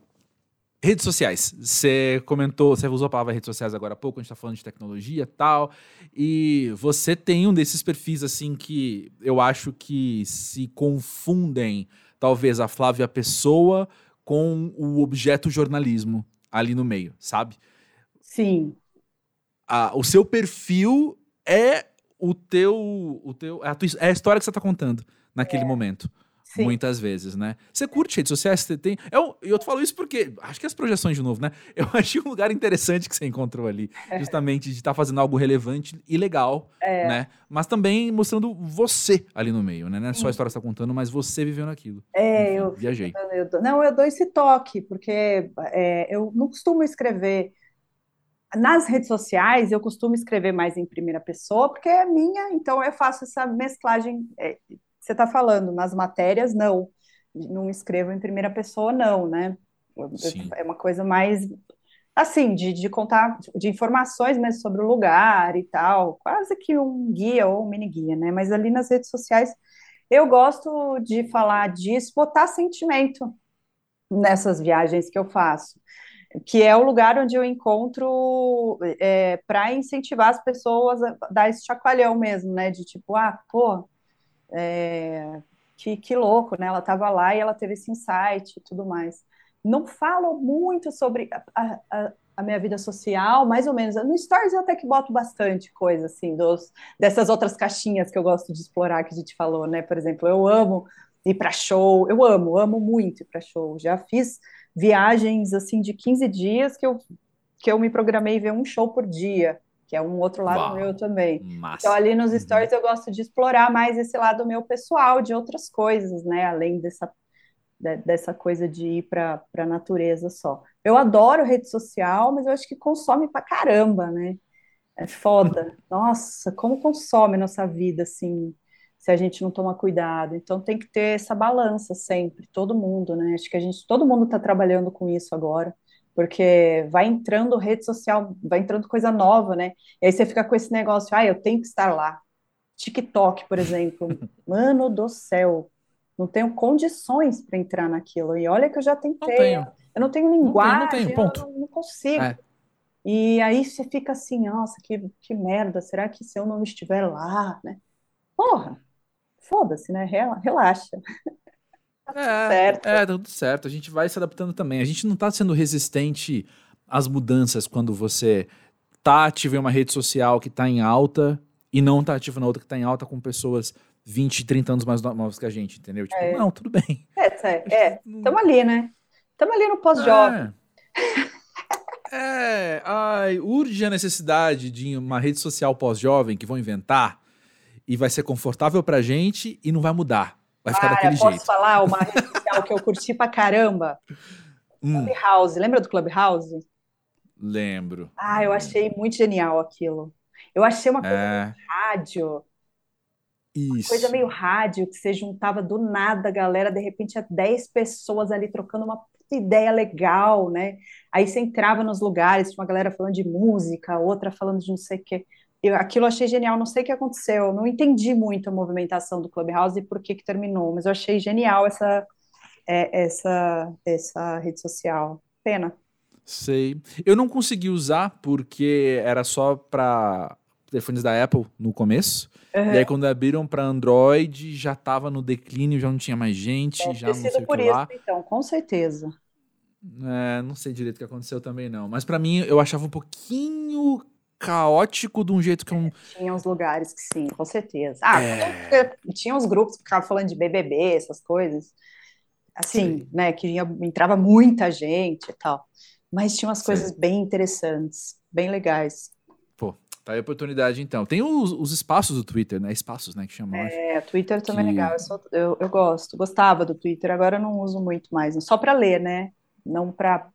Redes sociais. Você comentou, você usou a palavra redes sociais agora há pouco, a gente está falando de tecnologia e tal. E você tem um desses perfis, assim, que eu acho que se confundem, talvez, a Flávia Pessoa com o objeto jornalismo ali no meio, sabe? Sim. a, o seu perfil é o teu. O teu é, a tua, é a história que você está contando naquele é. momento. Sim. Muitas vezes, né? Você curte redes sociais, você tem. Eu, eu falo isso porque acho que as projeções de novo, né? Eu achei um lugar interessante que você encontrou ali. É. Justamente de estar tá fazendo algo relevante e legal, é. né? Mas também mostrando você ali no meio, né? Não é só a história que você está contando, mas você vivendo aquilo. É, Enfim, eu. Viajei. Eu, não, eu dou esse toque, porque é, eu não costumo escrever nas redes sociais, eu costumo escrever mais em primeira pessoa, porque é minha, então eu faço essa mesclagem. É, você está falando, nas matérias, não. Não escrevo em primeira pessoa, não, né? Sim. É uma coisa mais, assim, de, de contar, de informações mesmo sobre o lugar e tal. Quase que um guia ou um mini guia, né? Mas ali nas redes sociais, eu gosto de falar disso, botar sentimento nessas viagens que eu faço que é o lugar onde eu encontro é, para incentivar as pessoas a dar esse chacoalhão mesmo, né? De tipo, ah, pô, é, que, que louco, né? Ela estava lá e ela teve esse insight e tudo mais. Não falo muito sobre a, a, a, minha vida social, mais ou menos. No Stories eu até que boto bastante coisa, assim, dos, dessas outras caixinhas que eu gosto de explorar, que a gente falou, né? Por exemplo, eu amo ir para show, eu amo, amo muito ir para show. Já fiz viagens assim de 15 dias que eu, que eu me programei ver um show por dia, que é um outro lado Uau, meu também. Massa. Então ali nos uhum. stories eu gosto de explorar mais esse lado meu pessoal, de outras coisas, né, além dessa dessa coisa de ir para a natureza só. Eu adoro rede social, mas eu acho que consome pra caramba, né? É foda. Nossa, como consome nossa vida, assim se a gente não toma cuidado. Então tem que ter essa balança sempre, todo mundo, né? Acho que a gente, todo mundo está trabalhando com isso agora, porque vai entrando rede social, vai entrando coisa nova, né? E aí você fica com esse negócio, ah, eu tenho que estar lá. TikTok, por exemplo, mano do céu, não tenho condições para entrar naquilo. E olha que eu já tentei. Não eu não tenho linguagem, não tenho, não tenho, ponto. eu não, não consigo. É. E aí você fica assim, nossa, que, que merda, será que se eu não estiver lá, né? Porra, foda-se, né? Relaxa. tá é, certo. É, tá tudo certo. A gente vai se adaptando também. A gente não tá sendo resistente às mudanças quando você tá ativo em uma rede social que tá em alta e não tá ativo na outra que tá em alta com pessoas 20, 30 anos mais novas que a gente, entendeu? Tipo, é. não, tudo bem. É, é. Estamos ali, né? Estamos ali no pós-jovem. É. é, ai, urge a necessidade de uma rede social pós-jovem que vão inventar e vai ser confortável pra gente e não vai mudar. Vai ficar daquele posso jeito. Posso falar uma rede social que eu curti pra caramba? Hum. Clubhouse. Lembra do Clubhouse? Lembro. Ah, eu achei muito genial aquilo. Eu achei uma coisa é... meio rádio. Isso. Uma coisa meio rádio, que você juntava do nada, galera, de repente tinha 10 pessoas ali trocando uma ideia legal, né? Aí você entrava nos lugares, tinha uma galera falando de música, outra falando de não sei o quê eu, aquilo eu achei genial, não sei o que aconteceu, não entendi muito a movimentação do Clubhouse e por que, que terminou, mas eu achei genial essa, é, essa, essa rede social. Pena. Sei. Eu não consegui usar porque era só para telefones da Apple no começo. Uhum. E aí, quando abriram para Android, já estava no declínio, já não tinha mais gente, Deve já não sei por o que isso, lá. Então, com certeza. É, não sei direito o que aconteceu também, não. Mas para mim, eu achava um pouquinho caótico de um jeito que um. Tinha uns lugares que sim, com certeza. Ah, é... tinha uns grupos que ficavam falando de BBB, essas coisas. Assim, sim. né, que entrava muita gente e tal. Mas tinha umas sim. coisas bem interessantes, bem legais. Pô, tá aí a oportunidade então. Tem os, os espaços do Twitter, né? Espaços, né, que chamam. É, Twitter também que... é legal. Eu, sou, eu, eu, gosto, gostava do Twitter, agora eu não uso muito mais. Só para ler, né? Não para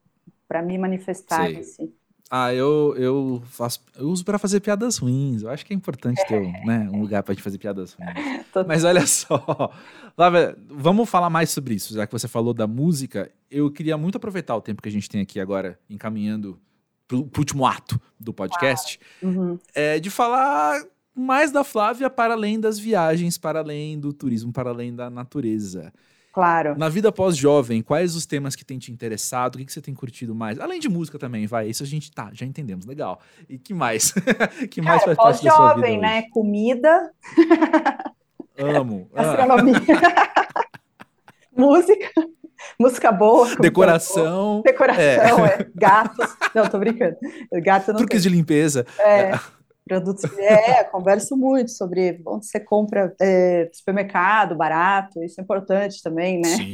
me manifestar Sei. assim. Ah, eu, eu faço. Eu uso para fazer piadas ruins. Eu acho que é importante ter né, um lugar para gente fazer piadas ruins. Mas olha só. Lávia, vamos falar mais sobre isso. Já que você falou da música, eu queria muito aproveitar o tempo que a gente tem aqui agora, encaminhando para o último ato do podcast, uhum. é, de falar mais da Flávia para além das viagens, para além do turismo, para além da natureza. Claro. Na vida pós-jovem, quais os temas que têm te interessado? O que, que você tem curtido mais? Além de música também, vai. Isso a gente tá, já entendemos, legal. E que mais? que mais Cara, faz parte da sua vida? Pós-jovem, né? Comida. Amo. Gastronomia. música. Música boa. Decoração. Decoração, é. é. Gatos. Não, tô brincando. Gato não Truques tem. de limpeza. É. Produtos. É, converso muito sobre onde você compra é, supermercado, barato, isso é importante também, né? Sim,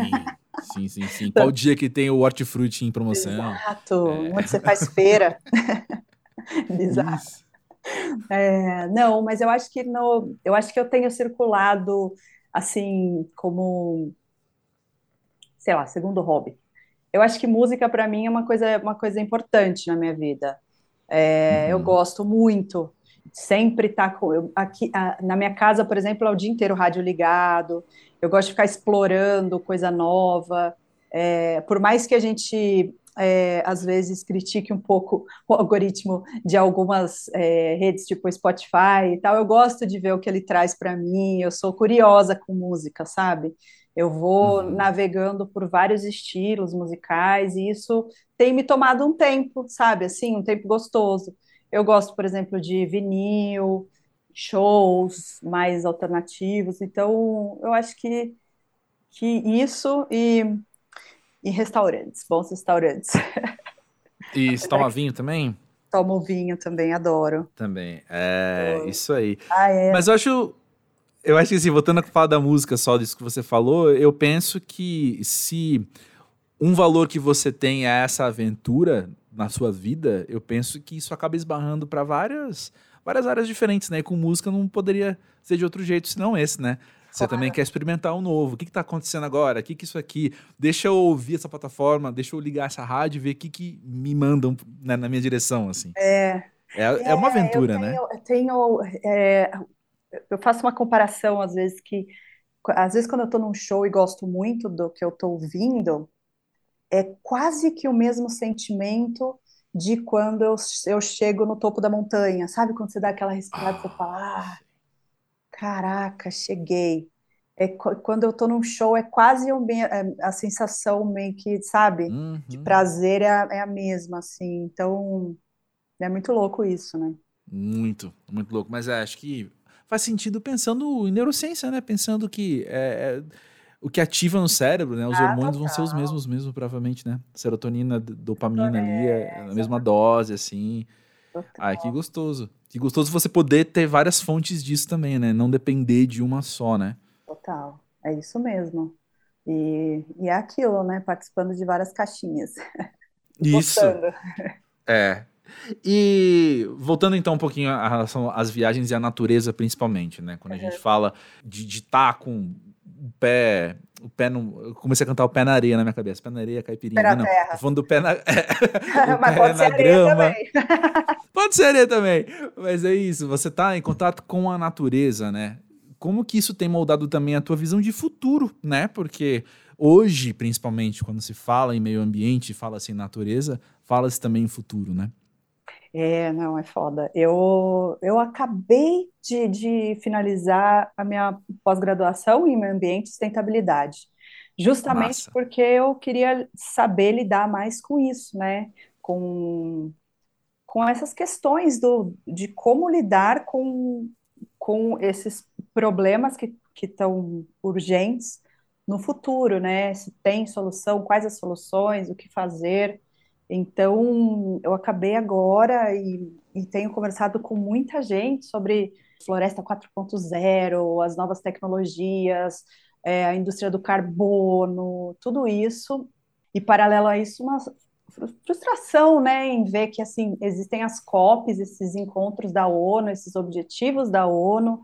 sim, sim. sim. Qual dia que tem o hortifruti em promoção? Exato, é. onde você faz feira. Bizarro. É, não, mas eu acho que no, eu acho que eu tenho circulado assim como sei lá, segundo hobby. Eu acho que música para mim é uma coisa, uma coisa importante na minha vida. É, uhum. Eu gosto muito, sempre tá com eu, aqui a, na minha casa, por exemplo, é o dia inteiro rádio ligado. Eu gosto de ficar explorando coisa nova. É, por mais que a gente é, às vezes critique um pouco o algoritmo de algumas é, redes, tipo Spotify e tal, eu gosto de ver o que ele traz para mim. Eu sou curiosa com música, sabe? Eu vou uhum. navegando por vários estilos musicais e isso tem me tomado um tempo, sabe? Assim, um tempo gostoso. Eu gosto, por exemplo, de vinil, shows mais alternativos. Então, eu acho que, que isso e, e restaurantes, bons restaurantes. E você toma vinho também? Tomo vinho também, adoro. Também, é, isso aí. Ah, é. Mas eu acho eu acho que assim, voltando a falar da música só disso que você falou, eu penso que se um valor que você tem é essa aventura na sua vida, eu penso que isso acaba esbarrando para várias várias áreas diferentes, né? E com música não poderia ser de outro jeito senão esse, né? Você claro. também quer experimentar um novo. O que está acontecendo agora? O que, que isso aqui? Deixa eu ouvir essa plataforma, deixa eu ligar essa rádio e ver o que, que me mandam né, na minha direção, assim. É. É, é, é uma aventura, eu né? tenho, né? Eu tenho é, eu faço uma comparação às vezes que às vezes quando eu estou num show e gosto muito do que eu estou ouvindo, é quase que o mesmo sentimento de quando eu, eu chego no topo da montanha, sabe? Quando você dá aquela respirada, você fala, ah, caraca, cheguei. É, quando eu estou num show, é quase um, é, a sensação meio que, sabe, uhum. de prazer é a, é a mesma, assim. Então, é muito louco isso, né? Muito, muito louco. Mas é, acho que faz sentido pensando em neurociência, né? Pensando que é, é, o que ativa no cérebro, né? Os ah, hormônios total. vão ser os mesmos mesmo, provavelmente, né? Serotonina, dopamina ali, é, a mesma dose, assim. Total. Ai, que gostoso. Que gostoso você poder ter várias fontes disso também, né? Não depender de uma só, né? Total. É isso mesmo. E, e é aquilo, né? Participando de várias caixinhas. Isso. É, e voltando então um pouquinho a relação às viagens e à natureza, principalmente, né? Quando a gente fala de estar tá com o pé. O pé no. Eu comecei a cantar o pé na areia na minha cabeça. Pé na areia, caipirinha. Pé na não, terra. Tô falando do pé na. Mas pé pode na ser grama. Também. pode ser areia também. Mas é isso, você tá em contato com a natureza, né? Como que isso tem moldado também a tua visão de futuro, né? Porque hoje, principalmente, quando se fala em meio ambiente, fala-se em natureza, fala-se também em futuro, né? É, não, é foda. Eu, eu acabei de, de finalizar a minha pós-graduação em meio ambiente e sustentabilidade, justamente Massa. porque eu queria saber lidar mais com isso, né? Com, com essas questões do, de como lidar com, com esses problemas que estão urgentes no futuro, né? Se tem solução, quais as soluções, o que fazer. Então, eu acabei agora e, e tenho conversado com muita gente sobre floresta 4.0, as novas tecnologias, é, a indústria do carbono, tudo isso. E, paralelo a isso, uma frustração né, em ver que assim existem as COPs, esses encontros da ONU, esses objetivos da ONU,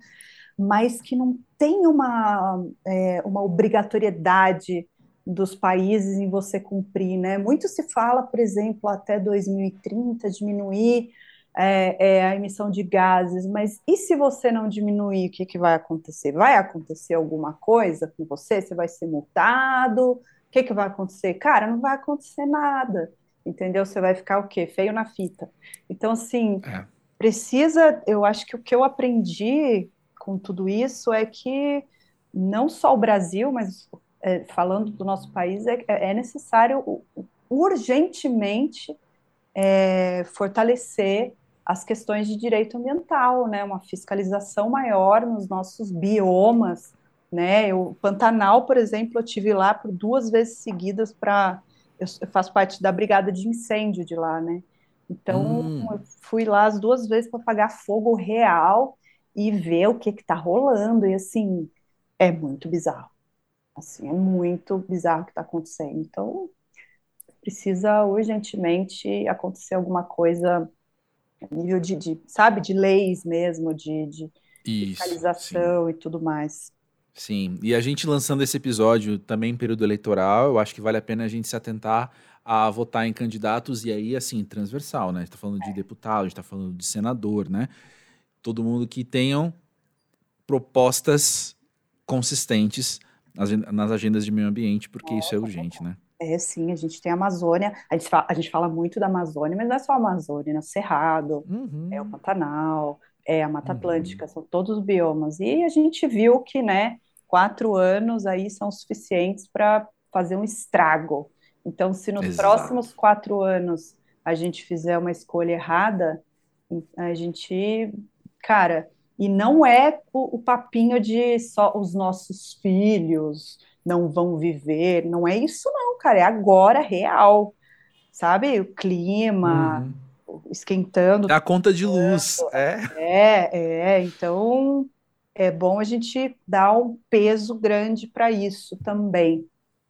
mas que não tem uma, é, uma obrigatoriedade dos países em você cumprir, né? Muito se fala, por exemplo, até 2030 diminuir é, é, a emissão de gases, mas e se você não diminuir, o que, que vai acontecer? Vai acontecer alguma coisa com você? Você vai ser multado? O que, que vai acontecer? Cara, não vai acontecer nada, entendeu? Você vai ficar o quê? Feio na fita. Então, assim, é. precisa, eu acho que o que eu aprendi com tudo isso é que não só o Brasil, mas é, falando do nosso país, é, é necessário urgentemente é, fortalecer as questões de direito ambiental, né, uma fiscalização maior nos nossos biomas, né, o Pantanal, por exemplo, eu tive lá por duas vezes seguidas para, eu, eu, faço parte da brigada de incêndio de lá, né, Então, hum. eu fui lá as duas vezes para pagar fogo real e ver o que está rolando. E assim, é muito bizarro. Assim, é muito bizarro o que está acontecendo. Então, precisa urgentemente acontecer alguma coisa a nível de, de sabe, de leis mesmo, de, de fiscalização e tudo mais. Sim, e a gente lançando esse episódio também em período eleitoral, eu acho que vale a pena a gente se atentar a votar em candidatos e aí, assim, transversal, né? A gente tá falando de é. deputado, a gente tá falando de senador, né? Todo mundo que tenham propostas consistentes nas agendas de meio ambiente, porque isso é urgente, né? É, sim, a gente tem a Amazônia, a gente fala, a gente fala muito da Amazônia, mas não é só a Amazônia, né? O Cerrado, uhum. é o Pantanal, é a Mata uhum. Atlântica, são todos os biomas. E a gente viu que, né, quatro anos aí são suficientes para fazer um estrago então, se nos Exato. próximos quatro anos a gente fizer uma escolha errada, a gente, cara, e não é o, o papinho de só os nossos filhos não vão viver, não é isso não, cara, é agora real, sabe? O clima uhum. esquentando. A conta de luz, é. É, é, então é bom a gente dar um peso grande para isso também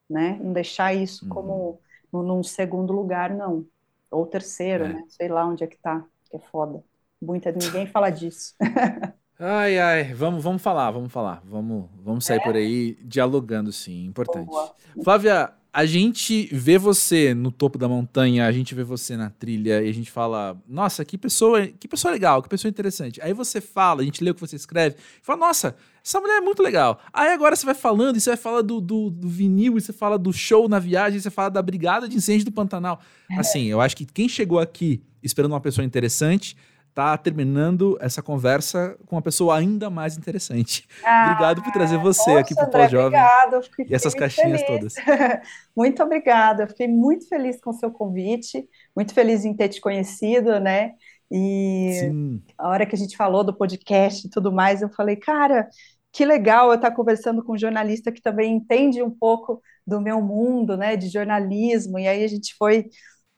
né? Não deixar isso uhum. como num segundo lugar, não. Ou terceiro, é. né? Sei lá onde é que tá, que é foda. Muita, ninguém fala disso. Ai, ai, vamos, vamos falar, vamos falar. Vamos, vamos sair é? por aí dialogando, sim. Importante. Boa. Flávia, a gente vê você no topo da montanha, a gente vê você na trilha e a gente fala, nossa, que pessoa, que pessoa legal, que pessoa interessante. Aí você fala, a gente lê o que você escreve, e fala, nossa, essa mulher é muito legal. Aí agora você vai falando, e você vai falar do, do, do vinil, e você fala do show na viagem, e você fala da brigada de incêndio do Pantanal. É. Assim, eu acho que quem chegou aqui esperando uma pessoa interessante tá terminando essa conversa com uma pessoa ainda mais interessante. Ah, obrigado por trazer você aqui para o Pós-Jovem. Obrigada. E essas caixinhas feliz. todas. muito obrigada. Fiquei muito feliz com o seu convite, muito feliz em ter te conhecido, né? E Sim. a hora que a gente falou do podcast e tudo mais, eu falei, cara, que legal eu estar conversando com um jornalista que também entende um pouco do meu mundo, né, de jornalismo. E aí a gente foi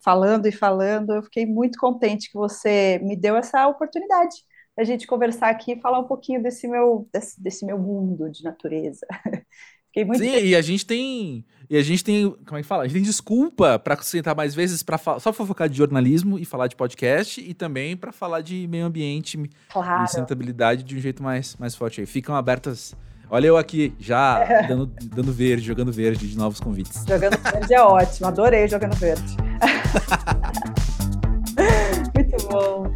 falando e falando. Eu fiquei muito contente que você me deu essa oportunidade da gente conversar aqui e falar um pouquinho desse meu, desse, desse meu mundo de natureza. Fiquei muito Sim, feliz. e a gente tem. E a gente tem. Como é que fala? A gente tem desculpa para sentar mais vezes para só focar de jornalismo e falar de podcast e também para falar de meio ambiente claro. e sustentabilidade de um jeito mais, mais forte aí. Ficam abertas Olha eu aqui, já é. dando, dando verde, jogando verde de novos convites. Jogando verde é ótimo, adorei jogando verde. Muito bom.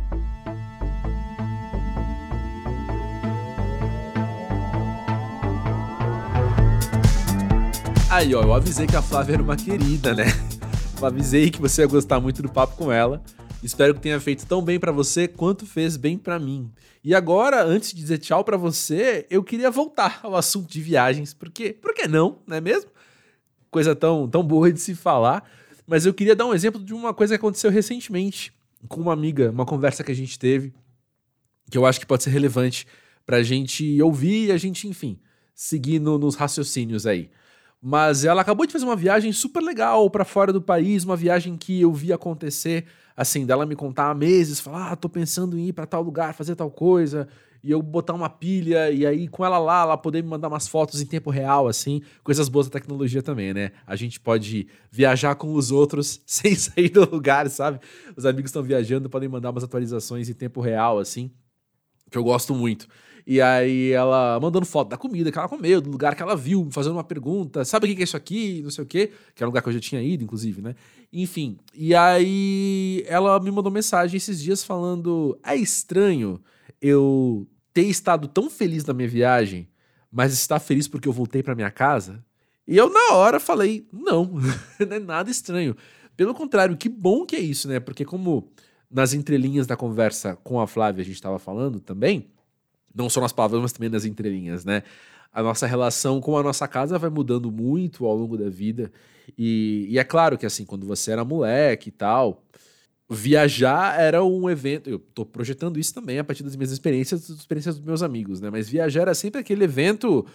Aí, ó, eu avisei que a Flávia era uma querida, né? Eu avisei que você ia gostar muito do papo com ela. Espero que tenha feito tão bem para você quanto fez bem para mim. E agora, antes de dizer tchau para você, eu queria voltar ao assunto de viagens, porque por que não, não é mesmo? Coisa tão, tão boa de se falar. Mas eu queria dar um exemplo de uma coisa que aconteceu recentemente com uma amiga, uma conversa que a gente teve, que eu acho que pode ser relevante pra gente ouvir e a gente, enfim, seguir no, nos raciocínios aí. Mas ela acabou de fazer uma viagem super legal para fora do país, uma viagem que eu vi acontecer assim, dela me contar há meses, falar, ah, tô pensando em ir para tal lugar, fazer tal coisa, e eu botar uma pilha, e aí com ela lá, ela poder me mandar umas fotos em tempo real, assim, coisas boas da tecnologia também, né? A gente pode viajar com os outros sem sair do lugar, sabe? Os amigos estão viajando, podem mandar umas atualizações em tempo real, assim, que eu gosto muito. E aí ela mandando foto da comida que ela comeu, do lugar que ela viu, fazendo uma pergunta, sabe o que é isso aqui? Não sei o quê, que era um lugar que eu já tinha ido, inclusive, né? Enfim. E aí ela me mandou mensagem esses dias falando: é estranho eu ter estado tão feliz na minha viagem, mas estar feliz porque eu voltei para minha casa? E eu, na hora, falei: não, não é nada estranho. Pelo contrário, que bom que é isso, né? Porque, como nas entrelinhas da conversa com a Flávia a gente estava falando também não só nas palavras, mas também nas entrelinhas, né? A nossa relação com a nossa casa vai mudando muito ao longo da vida. E, e é claro que, assim, quando você era moleque e tal, viajar era um evento. Eu tô projetando isso também a partir das minhas experiências, das experiências dos meus amigos, né? Mas viajar era sempre aquele evento,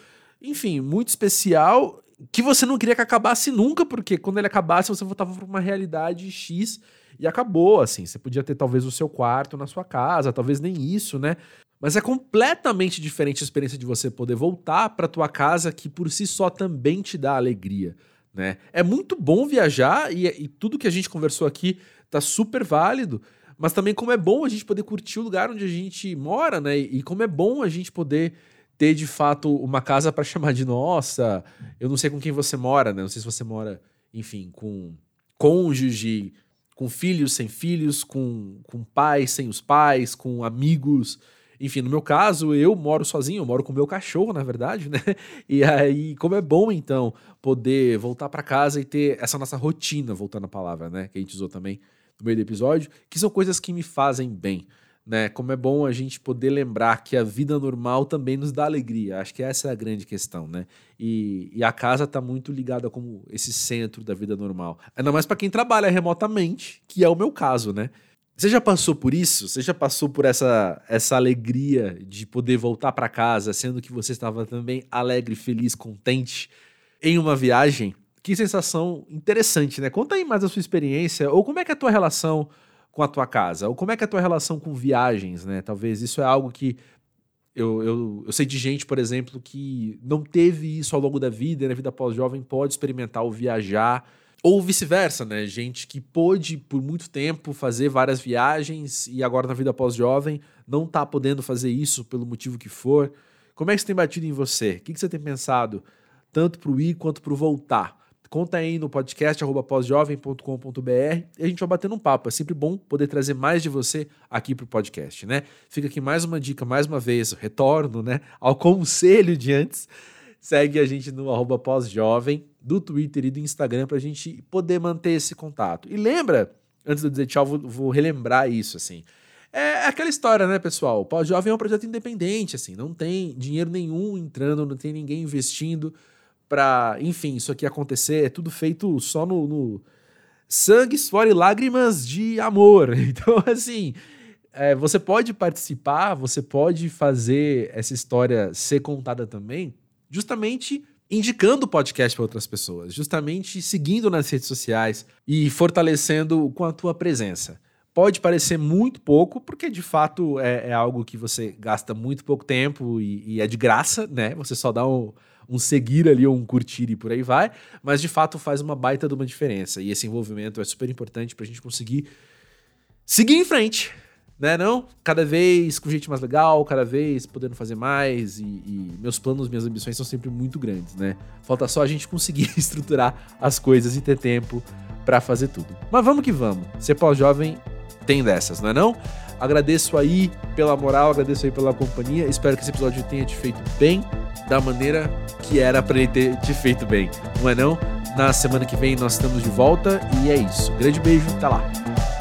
enfim, muito especial que você não queria que acabasse nunca, porque quando ele acabasse você voltava para uma realidade X e acabou, assim. Você podia ter talvez o seu quarto na sua casa, talvez nem isso, né? Mas é completamente diferente a experiência de você poder voltar para tua casa que por si só também te dá alegria, né? É muito bom viajar e, e tudo que a gente conversou aqui tá super válido, mas também como é bom a gente poder curtir o lugar onde a gente mora, né? E como é bom a gente poder ter de fato uma casa para chamar de nossa. Eu não sei com quem você mora, né? Não sei se você mora, enfim, com cônjuge, com filhos sem filhos, com, com pais sem os pais, com amigos. Enfim, no meu caso, eu moro sozinho, eu moro com o meu cachorro, na verdade, né? E aí, como é bom, então, poder voltar para casa e ter essa nossa rotina, voltando à palavra, né? Que a gente usou também no meio do episódio, que são coisas que me fazem bem né? Como é bom a gente poder lembrar que a vida normal também nos dá alegria. Acho que essa é a grande questão, né? E, e a casa está muito ligada como esse centro da vida normal. Ainda mais para quem trabalha remotamente, que é o meu caso, né? Você já passou por isso? Você já passou por essa, essa alegria de poder voltar para casa, sendo que você estava também alegre, feliz, contente em uma viagem? Que sensação interessante, né? Conta aí mais a sua experiência, ou como é que é a tua relação com a tua casa? Ou como é que é a tua relação com viagens, né? Talvez isso é algo que eu, eu, eu sei de gente, por exemplo, que não teve isso ao longo da vida, na vida pós-jovem, pode experimentar o viajar, ou vice-versa, né? Gente que pôde por muito tempo fazer várias viagens e agora na vida pós-jovem não tá podendo fazer isso pelo motivo que for. Como é que isso tem batido em você? O que, que você tem pensado, tanto pro ir quanto pro voltar? Conta aí no podcast pósjovem.com.br e a gente vai batendo um papo. É sempre bom poder trazer mais de você aqui para o podcast, né? Fica aqui mais uma dica, mais uma vez, retorno né, ao conselho de antes. Segue a gente no arroba pós-jovem, do Twitter e do Instagram para a gente poder manter esse contato. E lembra, antes de eu dizer tchau, vou, vou relembrar isso, assim. É aquela história, né, pessoal? O Pós-Jovem é um projeto independente, assim, não tem dinheiro nenhum entrando, não tem ninguém investindo para, enfim, isso aqui acontecer. É tudo feito só no, no sangue, suor e lágrimas de amor. Então, assim, é, você pode participar, você pode fazer essa história ser contada também, justamente indicando o podcast para outras pessoas, justamente seguindo nas redes sociais e fortalecendo com a tua presença. Pode parecer muito pouco, porque de fato é, é algo que você gasta muito pouco tempo e, e, é de graça, né? Você só dá um, um seguir ali ou um curtir e por aí vai, mas de fato faz uma baita de uma diferença. E esse envolvimento é super importante para a gente conseguir seguir em frente, né? Não? Cada vez com gente mais legal, cada vez podendo fazer mais. E, e, meus planos, minhas ambições são sempre muito grandes, né? Falta só a gente conseguir estruturar as coisas e ter tempo para fazer tudo. Mas vamos que vamos. Ser pós-jovem tem dessas, não é não? Agradeço aí pela moral, agradeço aí pela companhia. Espero que esse episódio tenha te feito bem da maneira que era para ele ter te feito bem, não é não? Na semana que vem nós estamos de volta e é isso. Grande beijo, tá lá.